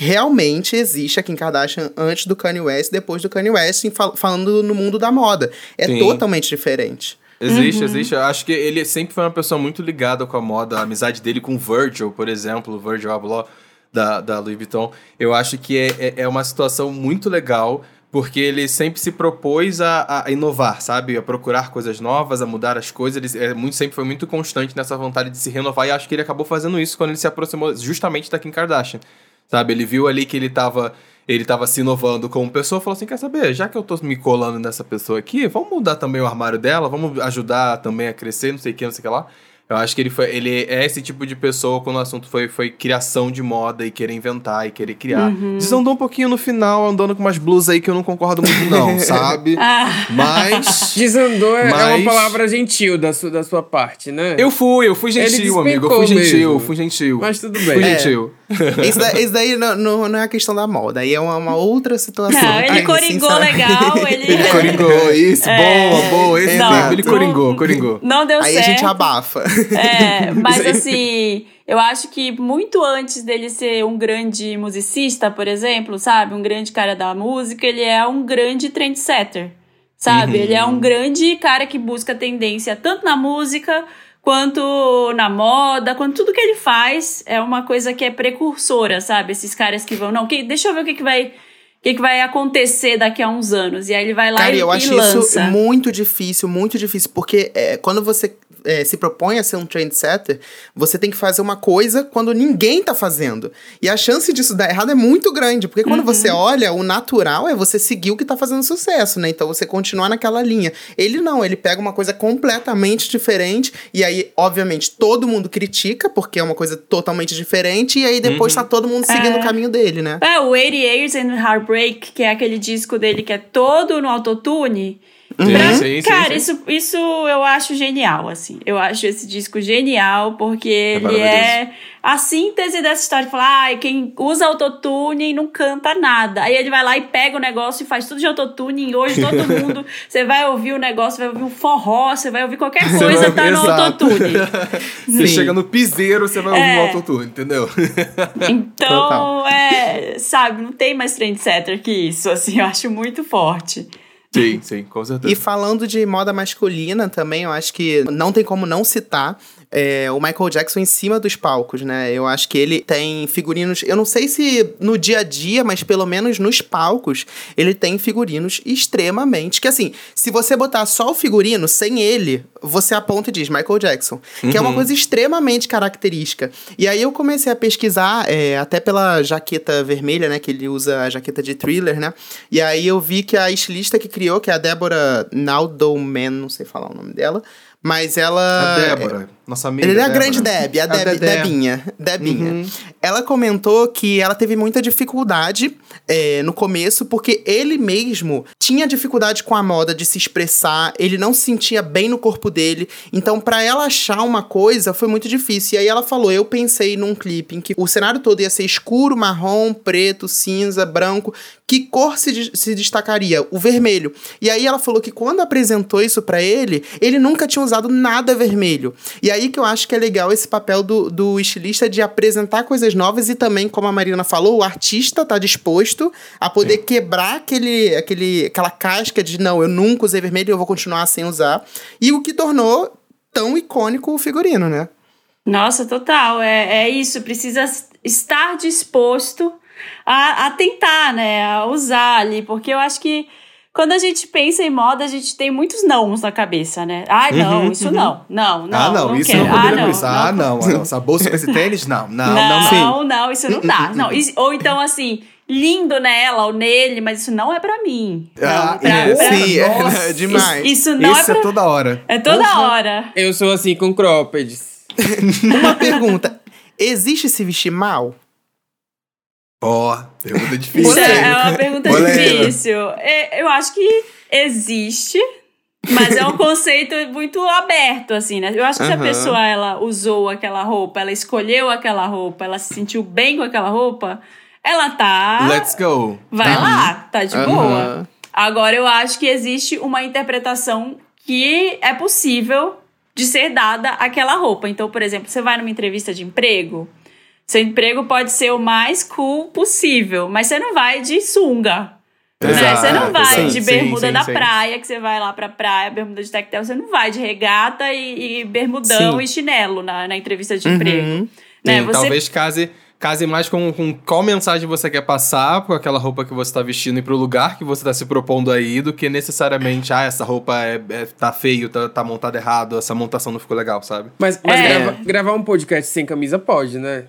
realmente existe a Kim Kardashian antes do Kanye West, depois do Kanye West, fal falando no mundo da moda. É Sim. totalmente diferente. Existe, uhum. existe. Eu acho que ele sempre foi uma pessoa muito ligada com a moda. A amizade dele com Virgil, por exemplo, Virgil Abloh da, da Louis Vuitton. Eu acho que é, é, é uma situação muito legal porque ele sempre se propôs a, a, inovar, sabe? A procurar coisas novas, a mudar as coisas. Ele é muito, sempre foi muito constante nessa vontade de se renovar e acho que ele acabou fazendo isso quando ele se aproximou justamente da Kim Kardashian. Sabe? Ele viu ali que ele tava, ele tava se inovando como pessoa, falou assim: quer saber, já que eu tô me colando nessa pessoa aqui, vamos mudar também o armário dela, vamos ajudar também a crescer, não sei o que, não sei o que lá. Eu acho que ele foi. Ele é esse tipo de pessoa quando o assunto foi, foi criação de moda e querer inventar e querer criar. Uhum. Desandou um pouquinho no final, andando com umas blusas aí que eu não concordo muito, não, sabe? ah. Mas. Desandou mas... é uma palavra gentil da, su, da sua parte, né? Eu fui, eu fui gentil, amigo. Eu fui gentil, mesmo. fui gentil. Mas tudo bem. Fui é. gentil. Isso daí, isso daí não, não, não, é a questão da moda, aí é uma, uma outra situação. Não, ele Ai, coringou legal, ele... ele coringou, isso, é... boa, boa, esse não, ele coringou, coringou. Não deu aí certo. Aí a gente abafa. É, mas assim, eu acho que muito antes dele ser um grande musicista, por exemplo, sabe? Um grande cara da música, ele é um grande trendsetter, sabe? Uhum. Ele é um grande cara que busca tendência tanto na música quanto na moda, quanto tudo que ele faz é uma coisa que é precursora, sabe? Esses caras que vão, não, que, deixa eu ver o que, que vai o que, que, vai acontecer daqui a uns anos. E aí ele vai lá Cara, e, eu acho isso muito difícil, muito difícil. Porque é, quando você é, se propõe a ser um trendsetter, você tem que fazer uma coisa quando ninguém tá fazendo. E a chance disso dar errado é muito grande, porque quando uhum. você olha, o natural é você seguir o que tá fazendo sucesso, né? Então você continuar naquela linha. Ele não, ele pega uma coisa completamente diferente, e aí, obviamente, todo mundo critica, porque é uma coisa totalmente diferente, e aí depois uhum. tá todo mundo seguindo é. o caminho dele, né? É, o 80 Years and Heartbreak, que é aquele disco dele que é todo no autotune. Pra, sim, sim, cara, sim, Isso, isso eu acho genial, assim. Eu acho esse disco genial, porque é ele é a síntese dessa história de falar, ah, quem usa autotune não canta nada. Aí ele vai lá e pega o negócio e faz tudo de autotune. E hoje todo mundo, você vai ouvir o negócio, vai ouvir um forró, você vai ouvir qualquer coisa, tá no autotune. você chega no piseiro, você vai ouvir é. o autotune, entendeu? Então, é, sabe, não tem mais trendsetter que isso, assim, eu acho muito forte. Sim, sim, com certeza. E falando de moda masculina também, eu acho que não tem como não citar é, o Michael Jackson em cima dos palcos, né? Eu acho que ele tem figurinos. Eu não sei se no dia a dia, mas pelo menos nos palcos, ele tem figurinos extremamente. Que assim, se você botar só o figurino sem ele, você aponta e diz Michael Jackson. Uhum. Que é uma uhum. coisa extremamente característica. E aí eu comecei a pesquisar, é, até pela jaqueta vermelha, né? Que ele usa a jaqueta de thriller, né? E aí eu vi que a estilista que criou, que é a Débora Naldouman, não sei falar o nome dela. Mas ela. A Débora, nossa amiga. Ele é a Débora. grande Deb, a, Deb, a Debinha. Debinha. Uhum. Ela comentou que ela teve muita dificuldade é, no começo, porque ele mesmo tinha dificuldade com a moda de se expressar, ele não se sentia bem no corpo dele. Então, para ela achar uma coisa foi muito difícil. E aí ela falou: Eu pensei num clipe em que o cenário todo ia ser escuro, marrom, preto, cinza, branco. Que cor se, se destacaria? O vermelho. E aí ela falou que quando apresentou isso para ele, ele nunca tinha usado nada vermelho. E aí que eu acho que é legal esse papel do, do estilista de apresentar coisas novas e também, como a Marina falou, o artista tá disposto a poder Sim. quebrar aquele, aquele, aquela casca de não, eu nunca usei vermelho e eu vou continuar sem usar. E o que tornou tão icônico o figurino, né? Nossa, total. É, é isso. Precisa estar disposto a, a tentar, né? A usar ali. Porque eu acho que quando a gente pensa em moda, a gente tem muitos nãos na cabeça, né? Ah, não, uhum, isso uhum. não. Não, não. Ah, não, não isso quero. não combina ah, com isso. Ah, não, não. Essa bolsa com esse tênis, não, não, não. Não, não, isso não dá. não, ou então, assim, lindo nela ou nele, mas isso não é pra mim. Ah, pra, é, pra, sim, é, demais. Isso, isso não é isso é, pra... é toda hora. É toda uhum. hora. Eu sou assim com croppeds. Uma pergunta. Existe se vestir mal? Ó, oh, pergunta difícil. é, é uma pergunta difícil. Eu acho que existe, mas é um conceito muito aberto, assim, né? Eu acho que se a pessoa ela usou aquela roupa, ela escolheu aquela roupa, ela se sentiu bem com aquela roupa, ela tá. Let's go. Vai lá, tá de boa. Agora eu acho que existe uma interpretação que é possível de ser dada aquela roupa. Então, por exemplo, você vai numa entrevista de emprego, seu emprego pode ser o mais cool possível, mas você não vai de sunga. Né? Você não vai sim, de bermuda sim, da sim, praia, que você vai lá pra praia, bermuda de tectel, você não vai de regata e, e bermudão e chinelo na, na entrevista de uhum. emprego. Né? Você... Talvez case case mais com, com qual mensagem você quer passar com aquela roupa que você está vestindo e pro lugar que você está se propondo aí, do que necessariamente, ah, essa roupa é, é tá feio, tá, tá montada errado, essa montação não ficou legal, sabe? Mas, mas é. grava, gravar um podcast sem camisa pode, né?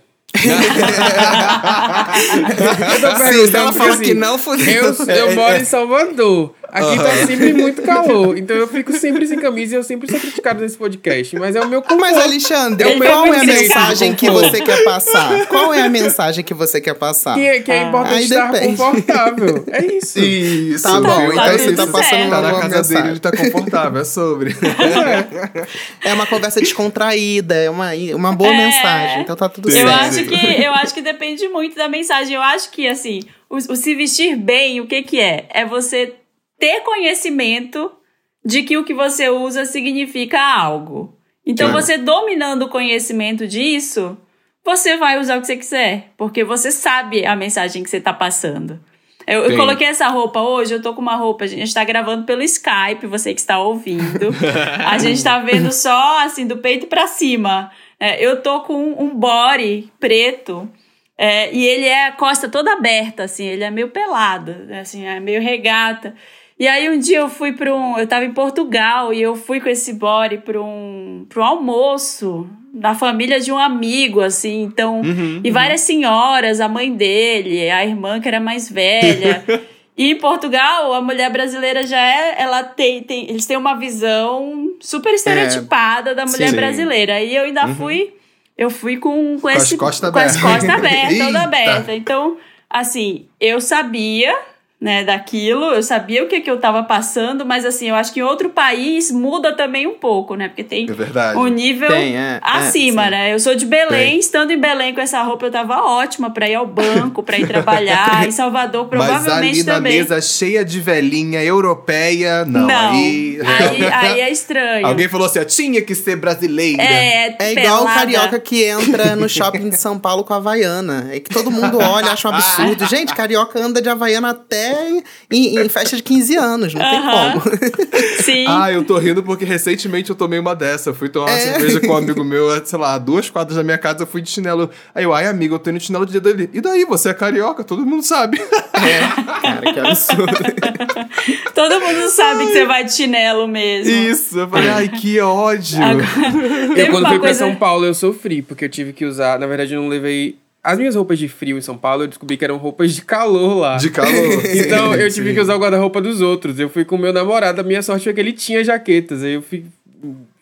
Eu tô ela fala assim, que não, fudeu. Eu, eu moro em Salvador. Aqui uhum. tá sempre muito calor. Então eu fico sempre sem camisa e eu sempre sou criticado nesse podcast. Mas é o meu conforto. Mas, Alexandre, é qual é a mensagem que você quer passar? Qual é a mensagem que você quer passar? Que, que é ah, importante estar depende. confortável. É isso. Isso. Tá bom, então você tá passando uma tá na casa mensagem. dele, ele tá confortável. É sobre. É. é uma conversa descontraída, é uma, uma boa é. mensagem. Então tá tudo eu certo. Acho que, eu acho que depende muito da mensagem. Eu acho que, assim, o, o se vestir bem, o que que é? É você ter conhecimento de que o que você usa significa algo. Então, você dominando o conhecimento disso, você vai usar o que você quiser, porque você sabe a mensagem que você está passando. Eu, eu, coloquei essa roupa hoje, eu tô com uma roupa, a gente está gravando pelo Skype, você que está ouvindo. a gente está vendo só assim, do peito para cima. É, eu tô com um body preto. É, e ele é a costa toda aberta, assim, ele é meio pelado, assim, é meio regata. E aí um dia eu fui para um. Eu estava em Portugal e eu fui com esse body para um, pra um almoço da família de um amigo, assim. Então, uhum, e uhum. várias uhum. senhoras, a mãe dele, a irmã que era mais velha. e em Portugal, a mulher brasileira já é. Ela tem, tem, eles têm uma visão super estereotipada é, da mulher sim. brasileira. E eu ainda uhum. fui. Eu fui com, com, com esse. As costas com as costas abertas, toda aberta. Então, assim, eu sabia né, daquilo, eu sabia o que, que eu estava passando, mas assim, eu acho que em outro país muda também um pouco, né? Porque tem é um nível tem, é, é acima, é, né? Eu sou de Belém, tem. estando em Belém com essa roupa eu tava ótima para ir ao banco, para ir trabalhar, em Salvador provavelmente mas ali na também. mesa cheia de velhinha europeia, não, não aí... aí... aí é estranho. Alguém falou assim, tinha que ser brasileira. É, é igual o carioca que entra no shopping de São Paulo com a Havaiana, é que todo mundo olha, acha um absurdo. Gente, carioca anda de Havaiana até em, em festa de 15 anos, não tem como. Sim. ah, eu tô rindo porque recentemente eu tomei uma dessa. Eu fui tomar uma é. cerveja com um amigo meu, sei lá, duas quadras da minha casa, eu fui de chinelo. Aí eu, ai, amigo, eu tô indo de chinelo de dedo ali. E daí, você é carioca, todo mundo sabe. É, cara, que absurdo. todo mundo sabe que você vai de chinelo mesmo. Isso, eu falei, ai, que ódio. Agora, eu, quando fui pra São Paulo, eu sofri, porque eu tive que usar. Na verdade, eu não levei as minhas roupas de frio em São Paulo, eu descobri que eram roupas de calor lá. De calor. então eu tive Sim. que usar o guarda-roupa dos outros. Eu fui com o meu namorado, a minha sorte foi que ele tinha jaquetas. Aí eu fui.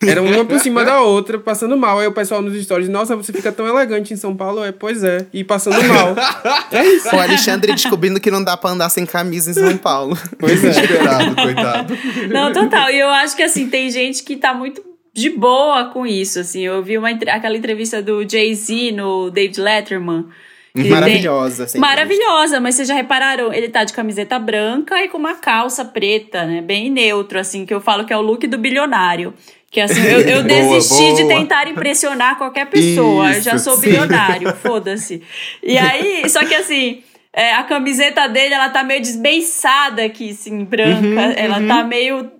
Era uma por cima da outra, passando mal. Aí o pessoal nos stories, nossa, você fica tão elegante em São Paulo. É, pois é. E passando mal. É isso. O Alexandre descobrindo que não dá pra andar sem camisa em São Paulo. Pois é. Esperado, coitado. Não, total. E eu acho que assim, tem gente que tá muito de boa com isso, assim. Eu vi uma, aquela entrevista do Jay-Z no David Letterman. Maravilhosa, tem... Maravilhosa, mas vocês já repararam? Ele tá de camiseta branca e com uma calça preta, né? Bem neutro, assim, que eu falo que é o look do bilionário. Que assim, eu, eu desisti boa, boa. de tentar impressionar qualquer pessoa. Isso, eu já sou bilionário, foda-se. E aí, só que assim, é, a camiseta dele, ela tá meio desbeiçada aqui, assim, branca. Uhum, ela uhum. tá meio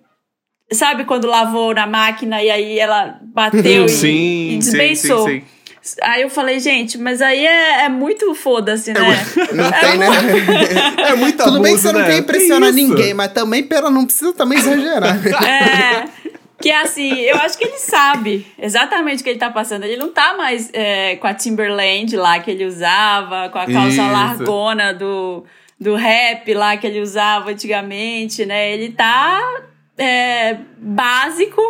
Sabe quando lavou na máquina e aí ela bateu e, sim, e desbeiçou? Sim, sim, sim. Aí eu falei, gente, mas aí é, é muito foda-se, né? É, não tem, né? É muito Tudo abuso, bem que você né? não quer impressionar ninguém, mas também, pera, não precisa também exagerar. É. Que assim, eu acho que ele sabe exatamente o que ele tá passando. Ele não tá mais é, com a Timberland lá que ele usava, com a calça Isso. largona do, do rap lá que ele usava antigamente, né? Ele tá é, básico,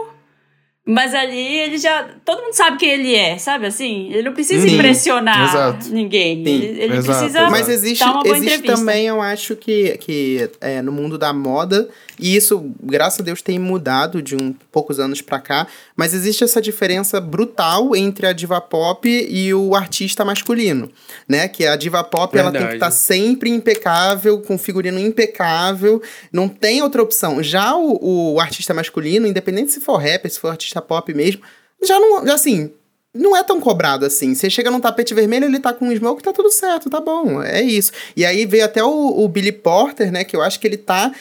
Mas ali ele já. Todo mundo sabe quem ele é, sabe assim? Ele não precisa Sim, impressionar exato. ninguém. Sim, ele, ele exato, precisa. Mas existe, dar uma boa existe também, eu acho que, que é, no mundo da moda, e isso, graças a Deus, tem mudado de um poucos anos pra cá, mas existe essa diferença brutal entre a diva pop e o artista masculino, né? Que a diva pop Verdade. ela tem que estar tá sempre impecável, com figurino impecável, não tem outra opção. Já o, o artista masculino, independente se for rapper, se for artista artista pop mesmo, já não, já assim, não é tão cobrado assim. Você chega num tapete vermelho, ele tá com um smoke, tá tudo certo, tá bom, é isso. E aí veio até o, o Billy Porter, né, que eu acho que ele tá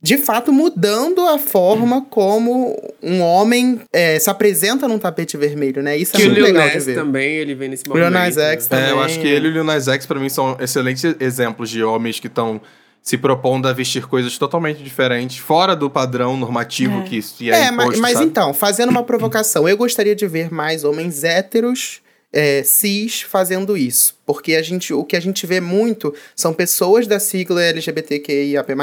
de fato mudando a forma como um homem é, se apresenta num tapete vermelho, né? Isso é que muito legal de ver. também, ele vem nesse momento. O Lil Nas X né? também. É, eu acho que ele e o Lil Nas X pra mim são excelentes exemplos de homens que estão se propondo a vestir coisas totalmente diferentes, fora do padrão normativo é. que isso é, é imposto, mas, mas então, fazendo uma provocação, eu gostaria de ver mais homens héteros é, cis fazendo isso. Porque a gente, o que a gente vê muito são pessoas da sigla LGBTQIAP+,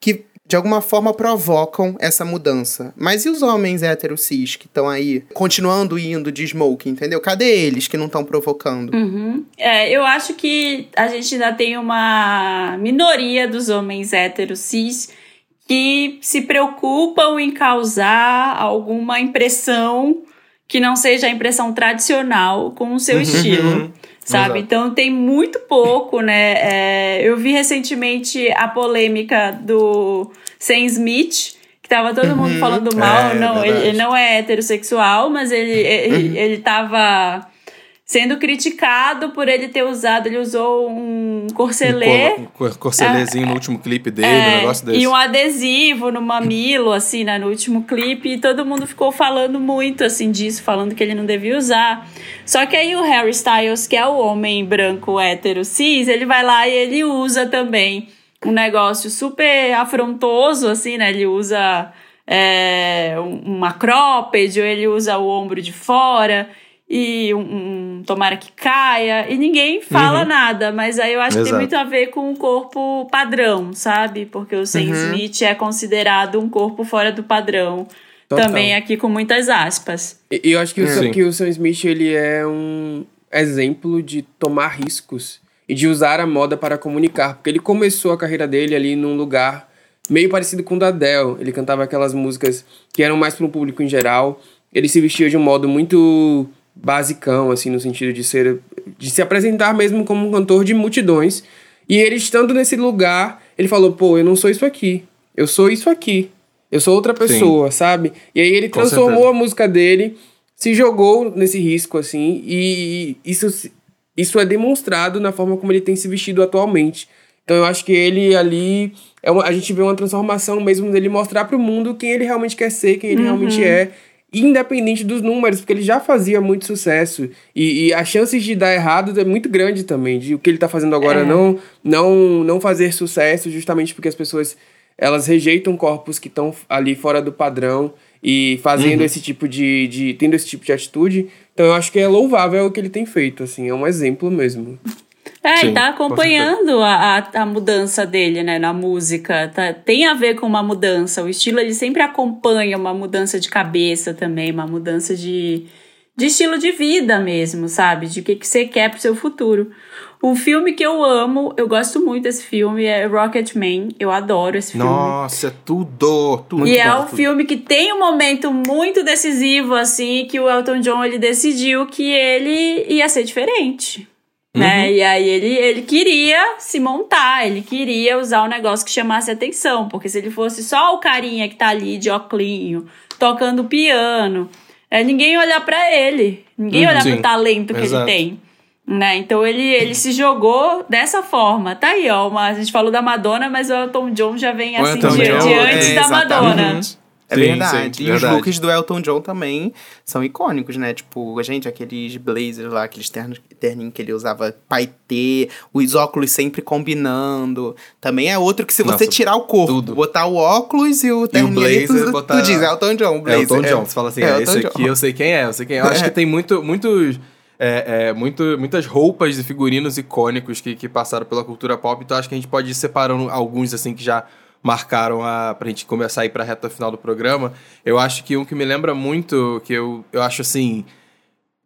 que de alguma forma provocam essa mudança. Mas e os homens héteros cis que estão aí continuando indo de smoke, entendeu? Cadê eles que não estão provocando? Uhum. É, eu acho que a gente ainda tem uma minoria dos homens héteros cis que se preocupam em causar alguma impressão que não seja a impressão tradicional com o seu uhum. estilo. Sabe? Exato. Então tem muito pouco, né? É, eu vi recentemente a polêmica do Sam Smith, que tava todo mundo uhum. falando mal. É, não, ele, ele, não é heterossexual, mas ele, ele, uhum. ele tava sendo criticado por ele ter usado, ele usou um corcelê. Um cor, corcelêzinho é, no último clipe dele, é, um negócio desse. E um adesivo no mamilo, assim, né, no último clipe, e todo mundo ficou falando muito, assim, disso, falando que ele não devia usar. Só que aí o Harry Styles, que é o homem branco hétero cis, ele vai lá e ele usa também um negócio super afrontoso, assim, né, ele usa é, uma cropped, ou ele usa o ombro de fora e um, um, tomara que caia, e ninguém fala uhum. nada, mas aí eu acho Exato. que tem muito a ver com o corpo padrão, sabe? Porque o Sam uhum. Smith é considerado um corpo fora do padrão. Total. Também aqui com muitas aspas. E eu acho que, o, que o Sam Smith ele é um exemplo de tomar riscos e de usar a moda para comunicar, porque ele começou a carreira dele ali num lugar meio parecido com o da Adele. Ele cantava aquelas músicas que eram mais para um público em geral. Ele se vestia de um modo muito basicão, assim, no sentido de ser. de se apresentar mesmo como um cantor de multidões. E ele estando nesse lugar, ele falou: pô, eu não sou isso aqui. Eu sou isso aqui. Eu sou outra pessoa, Sim. sabe? E aí ele Com transformou certeza. a música dele, se jogou nesse risco, assim, e isso, isso é demonstrado na forma como ele tem se vestido atualmente. Então eu acho que ele ali. É uma, a gente vê uma transformação mesmo dele mostrar para o mundo quem ele realmente quer ser, quem ele uhum. realmente é independente dos números, porque ele já fazia muito sucesso. E, e as chances de dar errado é muito grande também, de o que ele está fazendo agora é. não, não, não fazer sucesso, justamente porque as pessoas elas rejeitam corpos que estão ali fora do padrão e fazendo uhum. esse tipo de, de. tendo esse tipo de atitude. Então eu acho que é louvável o que ele tem feito, assim, é um exemplo mesmo. É, Sim, e tá acompanhando a, a, a, mudança dele, né, na música. Tá, tem a ver com uma mudança. O estilo, ele sempre acompanha uma mudança de cabeça também, uma mudança de, de estilo de vida mesmo, sabe? De o que, que você quer pro seu futuro. Um filme que eu amo, eu gosto muito desse filme, é Rocketman. Eu adoro esse filme. Nossa, é tudo, tudo. E é um tudo. filme que tem um momento muito decisivo, assim, que o Elton John, ele decidiu que ele ia ser diferente né? Uhum. E aí ele, ele queria se montar, ele queria usar um negócio que chamasse atenção, porque se ele fosse só o carinha que tá ali de oclinho, tocando piano, é, ninguém ia olhar para ele, ninguém uhum, olhar sim. pro talento que Exato. ele tem. Né? Então ele, ele se jogou dessa forma. Tá aí, ó. Uma, a gente falou da Madonna, mas o Elton John já vem assim de, de, antes é, da Madonna. É sim, verdade. Sim, e verdade. os looks do Elton John também são icônicos, né? Tipo, gente, aqueles blazers lá, aqueles ternos, terninhos que ele usava paetê, os óculos sempre combinando. Também é outro que se Nossa, você tirar o corpo, tudo. botar o óculos e o terninho, e o blazer, tu, botar... tu diz Elton John, blazer. Elton John, é. você fala assim, é, é esse aqui eu sei quem é, eu sei quem é. Eu acho que tem muito, muitos... É, é, muito, muitas roupas e figurinos icônicos que, que passaram pela cultura pop, então acho que a gente pode ir separando alguns, assim, que já marcaram a, pra gente começar a ir pra reta final do programa. Eu acho que um que me lembra muito, que eu, eu acho assim.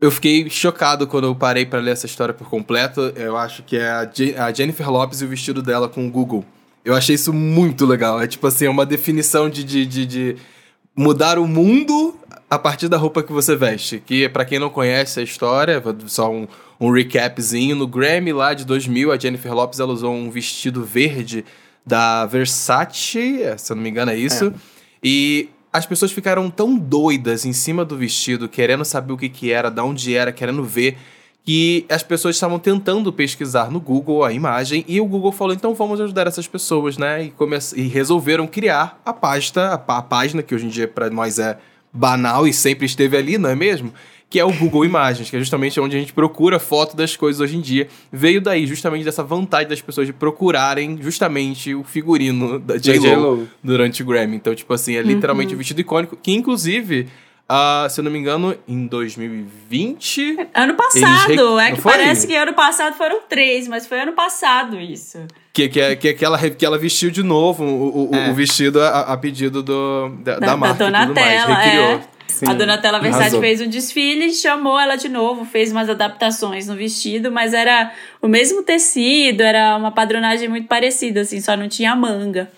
Eu fiquei chocado quando eu parei para ler essa história por completo. Eu acho que é a, Je a Jennifer Lopes e o vestido dela com o Google. Eu achei isso muito legal. É tipo assim, é uma definição de, de, de, de mudar o mundo a partir da roupa que você veste. Que, para quem não conhece a história, só um, um recapzinho. No Grammy lá de 2000, a Jennifer Lopes ela usou um vestido verde da Versace, se eu não me engano é isso. É. E as pessoas ficaram tão doidas em cima do vestido, querendo saber o que, que era, de onde era, querendo ver, que as pessoas estavam tentando pesquisar no Google a imagem e o Google falou: então vamos ajudar essas pessoas, né? E, come e resolveram criar a pasta, a, a página que hoje em dia para nós é banal e sempre esteve ali, não é mesmo? Que é o Google Imagens, que é justamente onde a gente procura foto das coisas hoje em dia. Veio daí justamente dessa vontade das pessoas de procurarem justamente o figurino da J-Lo durante o Grammy. Então, tipo assim, é literalmente uhum. um vestido icônico, que inclusive Uh, se eu não me engano, em 2020. Ano passado. É que parece que ano passado foram três, mas foi ano passado isso. Que, que, é, que, é que, ela, que ela vestiu de novo o, o, é. o vestido a, a, pedido do, da, da, da marca da Donatella, e tudo mais. Recriou. É. Sim, a Donatella Versace fez um desfile, chamou ela de novo, fez umas adaptações no vestido, mas era o mesmo tecido, era uma padronagem muito parecida, assim, só não tinha manga.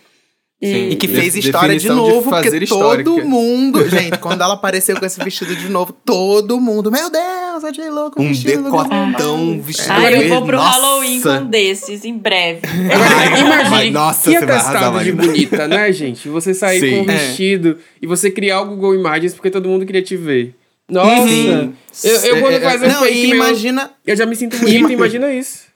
E, e que fez história de novo, de porque todo mundo. Gente, quando ela apareceu com esse vestido de novo, todo mundo. Meu Deus, a J-Lo com um vestido decotão, vestido Ah, eu vou pro nossa. Halloween com desses, em breve. Agora, imagine, nossa, que atestado de bonita, né, gente? Você sair Sim. com um vestido é. e você criar o Google Imagens porque todo mundo queria te ver. Nossa! Sim. Eu, eu quando faço um Não, e imagina... Meu, eu já me sinto bonita, imagina isso.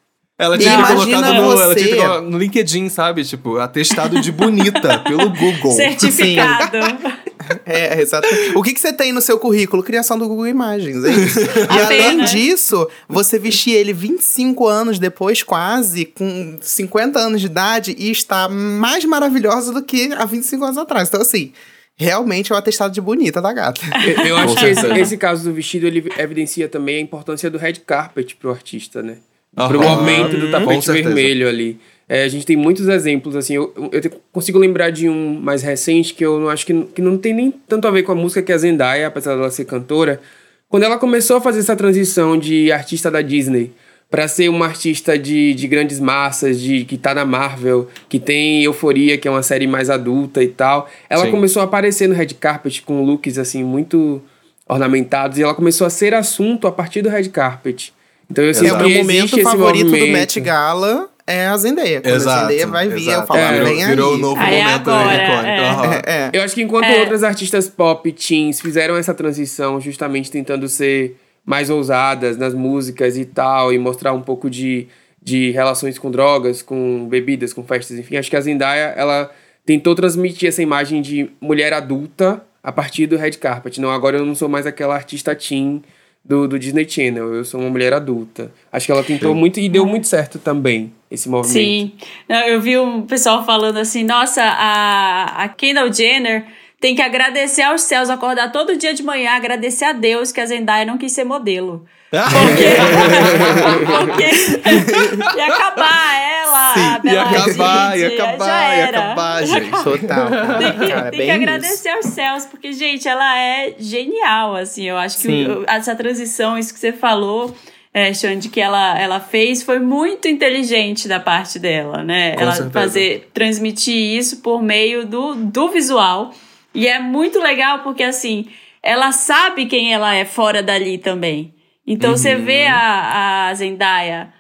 Ela tinha colocado no, você... ela tinha no LinkedIn, sabe? Tipo, atestado de bonita pelo Google. Certificado. É, exato. O que, que você tem no seu currículo? Criação do Google Imagens, é isso. e além disso, você vestir ele 25 anos depois, quase, com 50 anos de idade, e está mais maravilhosa do que há 25 anos atrás. Então, assim, realmente é um atestado de bonita da gata. Eu, eu acho que esse, esse, caso do vestido, ele evidencia também a importância do red carpet pro artista, né? Uhum. Pro momento do tapete vermelho ali. É, a gente tem muitos exemplos, assim, eu, eu consigo lembrar de um mais recente que eu não acho que, que não tem nem tanto a ver com a música que é a Zendaya, apesar dela ser cantora. Quando ela começou a fazer essa transição de artista da Disney para ser uma artista de, de grandes massas, de que tá na Marvel, que tem Euforia, que é uma série mais adulta e tal, ela Sim. começou a aparecer no red carpet com looks assim muito ornamentados e ela começou a ser assunto a partir do red carpet. Então eu sinto é, o meu momento favorito movimento. do Met Gala é a Zendaya. Quando exato, a Zendaya vai vir, exato. eu falo, é, vem virou, aí. o novo aí momento agora, icônico. É. É, eu acho que enquanto é. outras artistas pop, teens, fizeram essa transição justamente tentando ser mais ousadas nas músicas e tal, e mostrar um pouco de, de relações com drogas, com bebidas, com festas, enfim. Acho que a Zendaya, ela tentou transmitir essa imagem de mulher adulta a partir do red carpet. Não, agora eu não sou mais aquela artista teen do, do Disney Channel. Eu sou uma mulher adulta. Acho que ela tentou Sim. muito e deu muito certo também esse movimento. Sim. Eu vi um pessoal falando assim: nossa, a, a Kendall Jenner tem que agradecer aos céus, acordar todo dia de manhã, agradecer a Deus que a Zendaya não quis ser modelo. Porque, porque ia acabar ela, Sim, a Bela ia acabar, ia acabar, ia acabar, gente. Total. Tem que, cara, tem que agradecer aos céus, porque, gente, ela é genial, assim. Eu acho que o, essa transição, isso que você falou, é, Xande, que ela, ela fez foi muito inteligente da parte dela, né? Com ela certeza. fazer, transmitir isso por meio do, do visual. E é muito legal porque, assim, ela sabe quem ela é fora dali também. Então uhum. você vê a, a Zendaya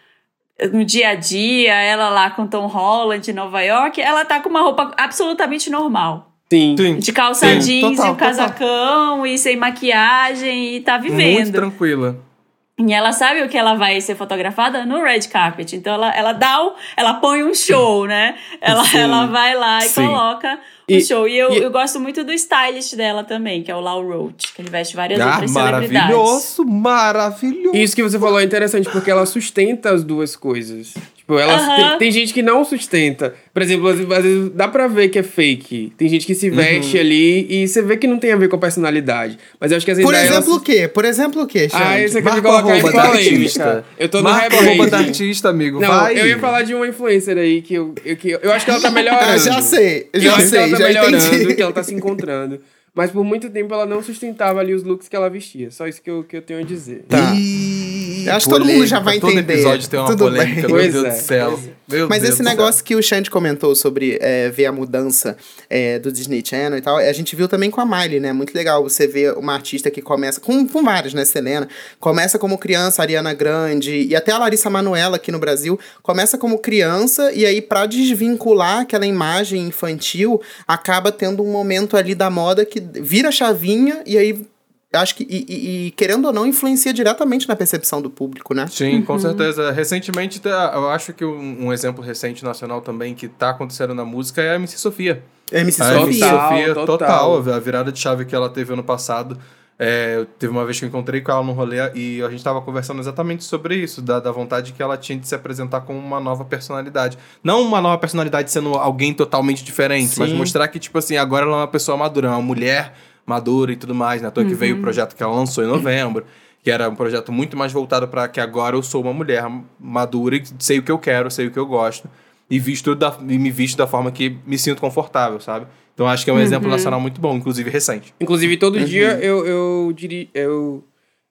no dia a dia, ela lá com Tom Holland em Nova York, ela tá com uma roupa absolutamente normal. Sim. De calça Sim. jeans total, e um casacão total. e sem maquiagem e tá vivendo. Muito tranquila. E ela sabe o que ela vai ser fotografada no red carpet. Então ela, ela dá o, ela põe um show, né? Ela, ela vai lá e Sim. Coloca e, show. E eu, e eu gosto muito do stylist dela também, que é o Lau Roach, que ele veste várias ah, outras maravilhoso, Maravilhoso, Isso que você falou é interessante, porque ela sustenta as duas coisas. Tipo, elas, uhum. tem, tem, gente que não sustenta. Por exemplo, às vezes dá pra ver que é fake. Tem gente que se veste uhum. ali e você vê que não tem a ver com a personalidade. Mas eu acho que as Por exemplo o quê? Por exemplo o quê, Xande? Ah, isso aqui eu colocar em polêmica. Eu tô Marca no arroba da artista, amigo. Não, Vai. eu ia falar de uma influencer aí que eu, eu, que eu, eu acho que ela tá melhorando. ah, já sei, já eu sei. Acho ela tá melhorando, entendi. que ela tá se encontrando. Mas por muito tempo ela não sustentava ali os looks que ela vestia. Só isso que eu, que eu tenho a dizer. Tá. E... Acho que todo mundo já vai Todo entender. episódio tem uma Tudo polêmica, bem. meu Pois Deus é, do céu. Meu Mas Deus esse negócio céu. que o Xande comentou sobre é, ver a mudança é, do Disney Channel e tal, a gente viu também com a Miley, né? Muito legal você ver uma artista que começa, com, com várias, né, Selena? Começa como criança, Ariana Grande, e até a Larissa Manoela aqui no Brasil, começa como criança, e aí pra desvincular aquela imagem infantil, acaba tendo um momento ali da moda que vira a chavinha, e aí acho que, e, e- e, querendo ou não, influencia diretamente na percepção do público, né? Sim, com certeza. Recentemente, tá- eu acho que um, um exemplo recente nacional também que tá acontecendo na música é a MC Sofia. MC A MC Sofia. Sofia, total. total. A virada de chave que ela teve ano passado. É, teve uma vez que eu encontrei com ela no rolê e a gente tava conversando exatamente sobre isso, da, da vontade que ela tinha de se apresentar como uma nova personalidade. Não uma nova personalidade sendo alguém totalmente diferente, mas Sim. mostrar que, tipo assim, agora ela é uma pessoa madura, é uma mulher madura e tudo mais. Na né? toa que veio o projeto que ela lançou em novembro, que era um projeto muito mais voltado para que agora eu sou uma mulher madura e sei o que eu quero, sei o que eu gosto. E, visto da, e me visto da forma que me sinto confortável, sabe? Então acho que é um exemplo nacional muito bom, inclusive recente. Inclusive, todo dia eu, eu, diri, eu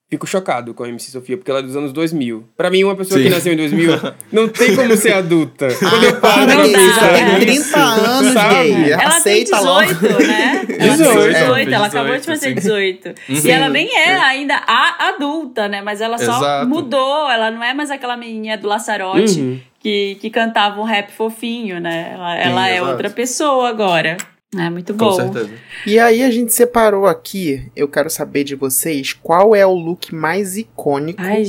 fico chocado com a MC Sofia, porque ela é dos anos 2000. Pra mim, uma pessoa Sim. que nasceu em 2000 não tem como ser adulta. Quando eu paro Para, pra não gay, dá, você tem é. 30 anos, Sabe? gay. Ela Aceita tem logo. 18, né? Ela 18, tem ela 18, fez ela acabou de 18, fazer sim. 18. E ela nem é ainda a adulta, né? Mas ela só Exato. mudou, ela não é mais aquela menininha do Laçarote Uhum. que, que cantava um rap fofinho, né? Ela, ela é outra pessoa agora. É muito Com bom. certeza. E aí a gente separou aqui, eu quero saber de vocês, qual é o look mais icônico Ai,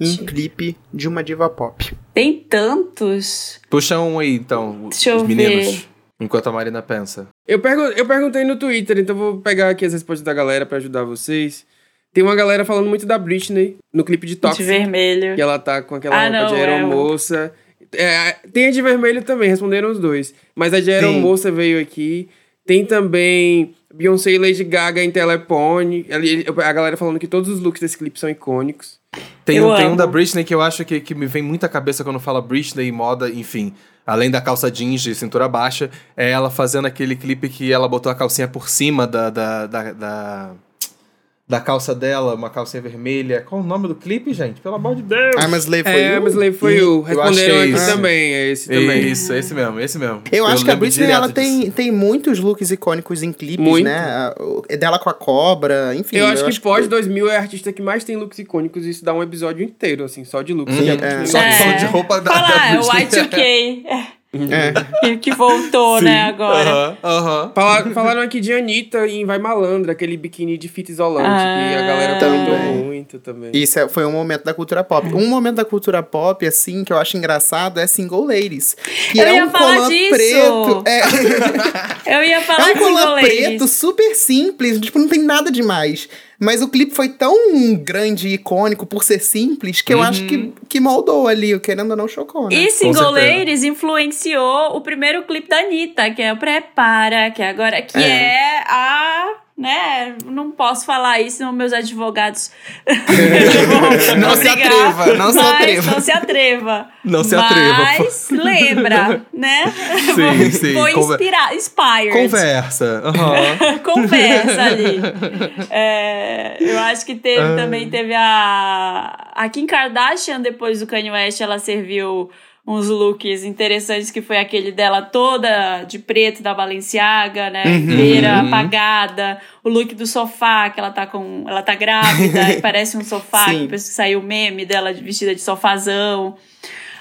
em clipe de uma diva pop? Tem tantos. Puxa um aí, então, Deixa eu os meninos. ver. Enquanto a Marina pensa. Eu, pergun eu perguntei no Twitter, então vou pegar aqui as respostas da galera pra ajudar vocês. Tem uma galera falando muito da Britney no clipe de De Toxic. vermelho. Que ela tá com aquela Ah, roupa não, de é aeromoça. É, tem a de vermelho também, responderam os dois. Mas a de aeromoça veio aqui. Tem também Beyoncé e Lady Gaga em Telepone. A galera falando que todos os looks desse clipe são icônicos. Tem, um, tem um da Britney que eu acho que, que me vem muito à cabeça quando fala Britney e moda, enfim. Além da calça jeans e cintura baixa, é ela fazendo aquele clipe que ela botou a calcinha por cima da, da, da, da, da calça dela, uma calcinha vermelha. Qual o nome do clipe, gente? Pelo amor de Deus! I'm a Slave for É, You? mas Slave for You. eu que Responderam é aqui isso. também. É esse também. Isso, esse mesmo, esse mesmo. Eu, acho que a Britney, ela tem, disso. tem muitos looks icônicos em clipes, Muito. né? A- É dela com a cobra, enfim. Eu acho que pós 2000 é a artista que mais tem looks icônicos e isso dá um episódio inteiro, assim, só de looks. que é, é. Só, legal. só de roupa da, Fala, da é o Britney. Y2K. É. que- que voltou, né, agora. Aham, aham. Fala- Falaram aqui de Anitta em Vai Malandra, aquele biquíni de fita isolante, que a galera Também. muito também. Isso é- foi um momento da cultura pop. Um momento da cultura pop, assim, que eu acho engraçado é Single Ladies. Que Eu é ia um falar disso. preto. É, Eu ia é falar um de colã Single preto, super simples, tipo, não tem nada demais. Mas o clipe foi tão grande e icônico por ser simples que eu acho que, que moldou ali, querendo ou não, chocou, né? E Single. Ladies influenciou o primeiro clipe da Anitta, que é o Prepara, que agora que é, É. a, né, não posso falar isso, senão meus advogados Não se atreva, não se atreva. Não se atreva. Não se atreva. Mas lembra, né? Sim, sim. Foi inspirado, inspired. Conversa. aham. Conversa ali. É, eu acho que teve também teve a a Kim Kardashian depois do Kanye West, ela serviu uns looks interessantes que foi aquele dela toda de preto da Balenciaga, né? Inteira apagada, o look do sofá que ela tá com, ela tá grávida e parece um sofá, Sim. que parece que saiu o meme dela de- vestida de sofazão.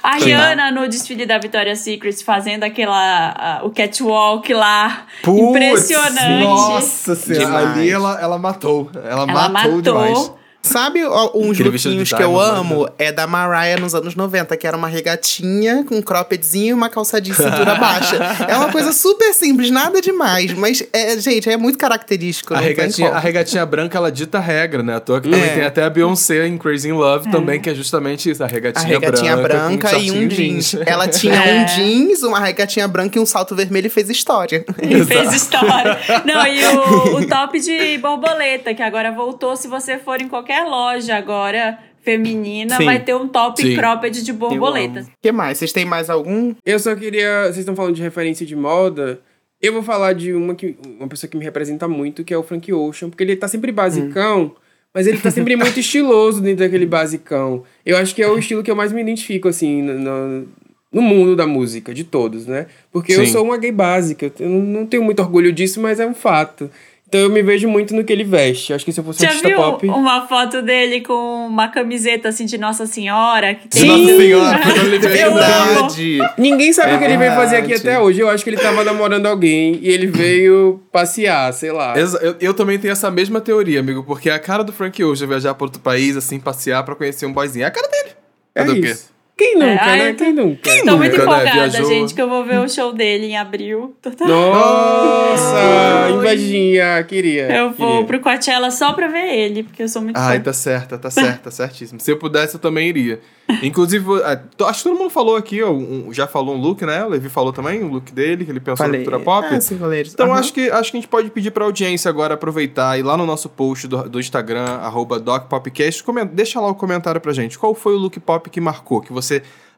A Rihanna no desfile da Victoria's Secret fazendo aquela a- o catwalk lá, Putz, impressionante. Nossa senhora, ali ela, ela matou. Ela, Ela matou, matou. demais. Sabe uns lookinhos que eu amo? Né? É da Mariah nos anos 90, que era uma regatinha com um croppedzinho e uma calça de cintura baixa. É uma coisa super simples, nada demais. Mas, é, gente, é muito característico. A regatinha, a regatinha branca, ela dita regra, né? À toa que também é. tem até a Beyoncé em Crazy in Love é. também, que é justamente isso. A regatinha, a regatinha branca, branca e um jeans. jeans. Ela tinha é. um jeans, uma regatinha branca e um salto vermelho e fez história. E fez história. Não, e o, o top de borboleta, que agora voltou. Se você for em qualquer loja agora feminina, Sim. vai ter um top Sim. cropped de borboletas. O que mais? Vocês têm mais algum? Eu só queria. Vocês estão falando de referência de moda. Eu vou falar de uma, que, uma pessoa que me representa muito, que é o Frank Ocean, porque ele tá sempre basicão. Hum. Mas ele tá sempre muito estiloso dentro daquele basicão. Eu acho que é o estilo que eu mais me identifico, assim, no, no mundo da música, de todos, né? Porque Sim. eu sou uma gay básica. Eu não tenho muito orgulho disso, mas é um fato. Então eu me vejo muito no que ele veste. Acho que se eu fosse Já um artista viu pop. Uma foto dele com uma camiseta assim de Nossa Senhora. Que tem... Nossa Senhora, verdade. Ninguém sabe é o que ele veio fazer aqui até hoje. Eu acho que ele tava namorando alguém e ele veio passear, sei lá. Eu, eu também tenho essa mesma teoria, amigo, porque é a cara do Frank Ocean viajar para outro país, assim, passear para conhecer um boyzinho. É a cara dele. É, é isso. Quem nunca, é, né? Quem nunca? Quem Tô nunca, muito né? empolgada, né? gente, que eu vou ver o show dele em abril. Nossa, invejinha, queria. Eu vou queria. pro Coachella só pra ver ele, porque eu sou muito Ai, fã. tá certa, tá certa, tá certíssimo. Se eu pudesse, eu também iria. Inclusive, é, acho que todo mundo falou aqui, um, já falou um look, né? O Levi falou também o look dele, que ele pensou Falei. na cultura pop. Ah, sim, então, uhum. acho, que, acho que a gente pode pedir pra audiência agora aproveitar e lá no nosso post do, do Instagram, arroba DocPopcast, deixa lá o comentário pra gente. Qual foi o look pop que marcou, que você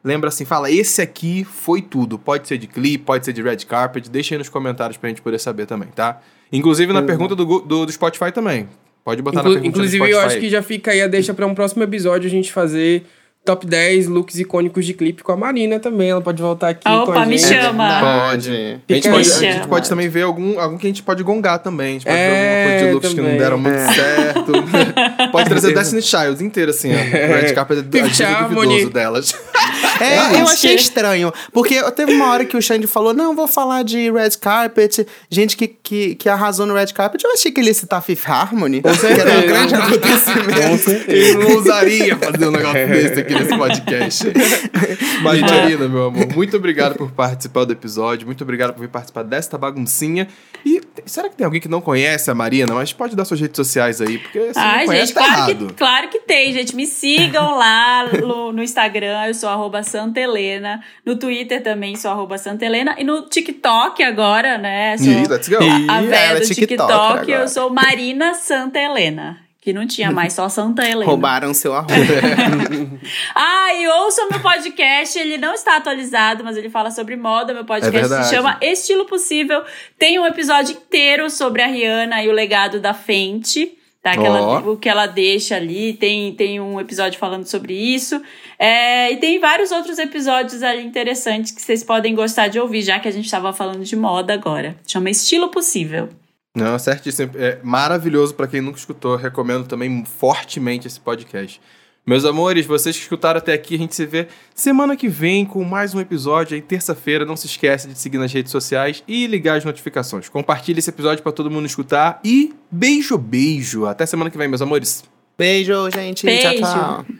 lembra assim, fala, esse aqui foi tudo. Pode ser de clipe, pode ser de red carpet, deixa aí nos comentários pra gente poder saber também, tá? Inclusive na pergunta do, do, do, Spotify também. Pode botar Inclu na pergunta Inclusive, eu acho que já fica aí a deixa para um próximo episódio a gente fazer top 10 looks icônicos de clipe com a Marina também. Ela pode voltar aqui Opa, com a me chama. Pode. A gente pode, a gente pode também ver algum, algum que a gente pode gongar também. A gente pode é, ver alguma coisa de looks também. que não deram muito é. certo. pode trazer Destiny Child inteiro, assim, ó. Red carpet é duvidoso delas. É, eu achei estranho. Porque teve uma hora que o Xande falou: não, vou falar de red carpet, gente que, que, que arrasou no red carpet. Eu achei que ele ia citar Fifth Harmony, que era um grande acontecimento. Ele não ousaria fazer um negócio desse aqui nesse podcast. Mas, Marina, meu amor, muito obrigado por participar do episódio, muito obrigado por vir participar desta baguncinha. E será que tem alguém que não conhece a Marina? Mas pode dar suas redes sociais aí, porque se Ai, não conhece, gente, tá claro errado. Que, claro que tem, gente. Me sigam lá no, no Instagram, eu sou arroba Santa Helena. No Twitter também sou arroba Santa Helena. E no TikTok agora, né? Sou e, let's go. A, a véia do TikTok, eu sou Marina Santa Helena. Que não tinha mais, só Santa Helena. Roubaram seu arroba. ah, e ouça o meu podcast, ele não está atualizado, mas ele fala sobre moda. Meu podcast é se chama Estilo Possível. Tem um episódio inteiro sobre a Rihanna e o legado da Fenty. Tá? Que oh. ela, o que ela deixa ali. Tem, tem um episódio falando sobre isso. É, e tem vários outros episódios ali interessantes que vocês podem gostar de ouvir, já que a gente estava falando de moda agora. Chama Estilo Possível. Não, certíssimo. É maravilhoso para quem nunca escutou. Recomendo também fortemente esse podcast. Meus amores, vocês que escutaram até aqui, a gente se vê semana que vem com mais um episódio. Aí, terça-feira, não se esquece de seguir nas redes sociais e ligar as notificações. Compartilhe esse episódio para todo mundo escutar. E beijo, beijo. Até semana que vem, meus amores. Beijo, gente. Beijo. Tchau, tchau.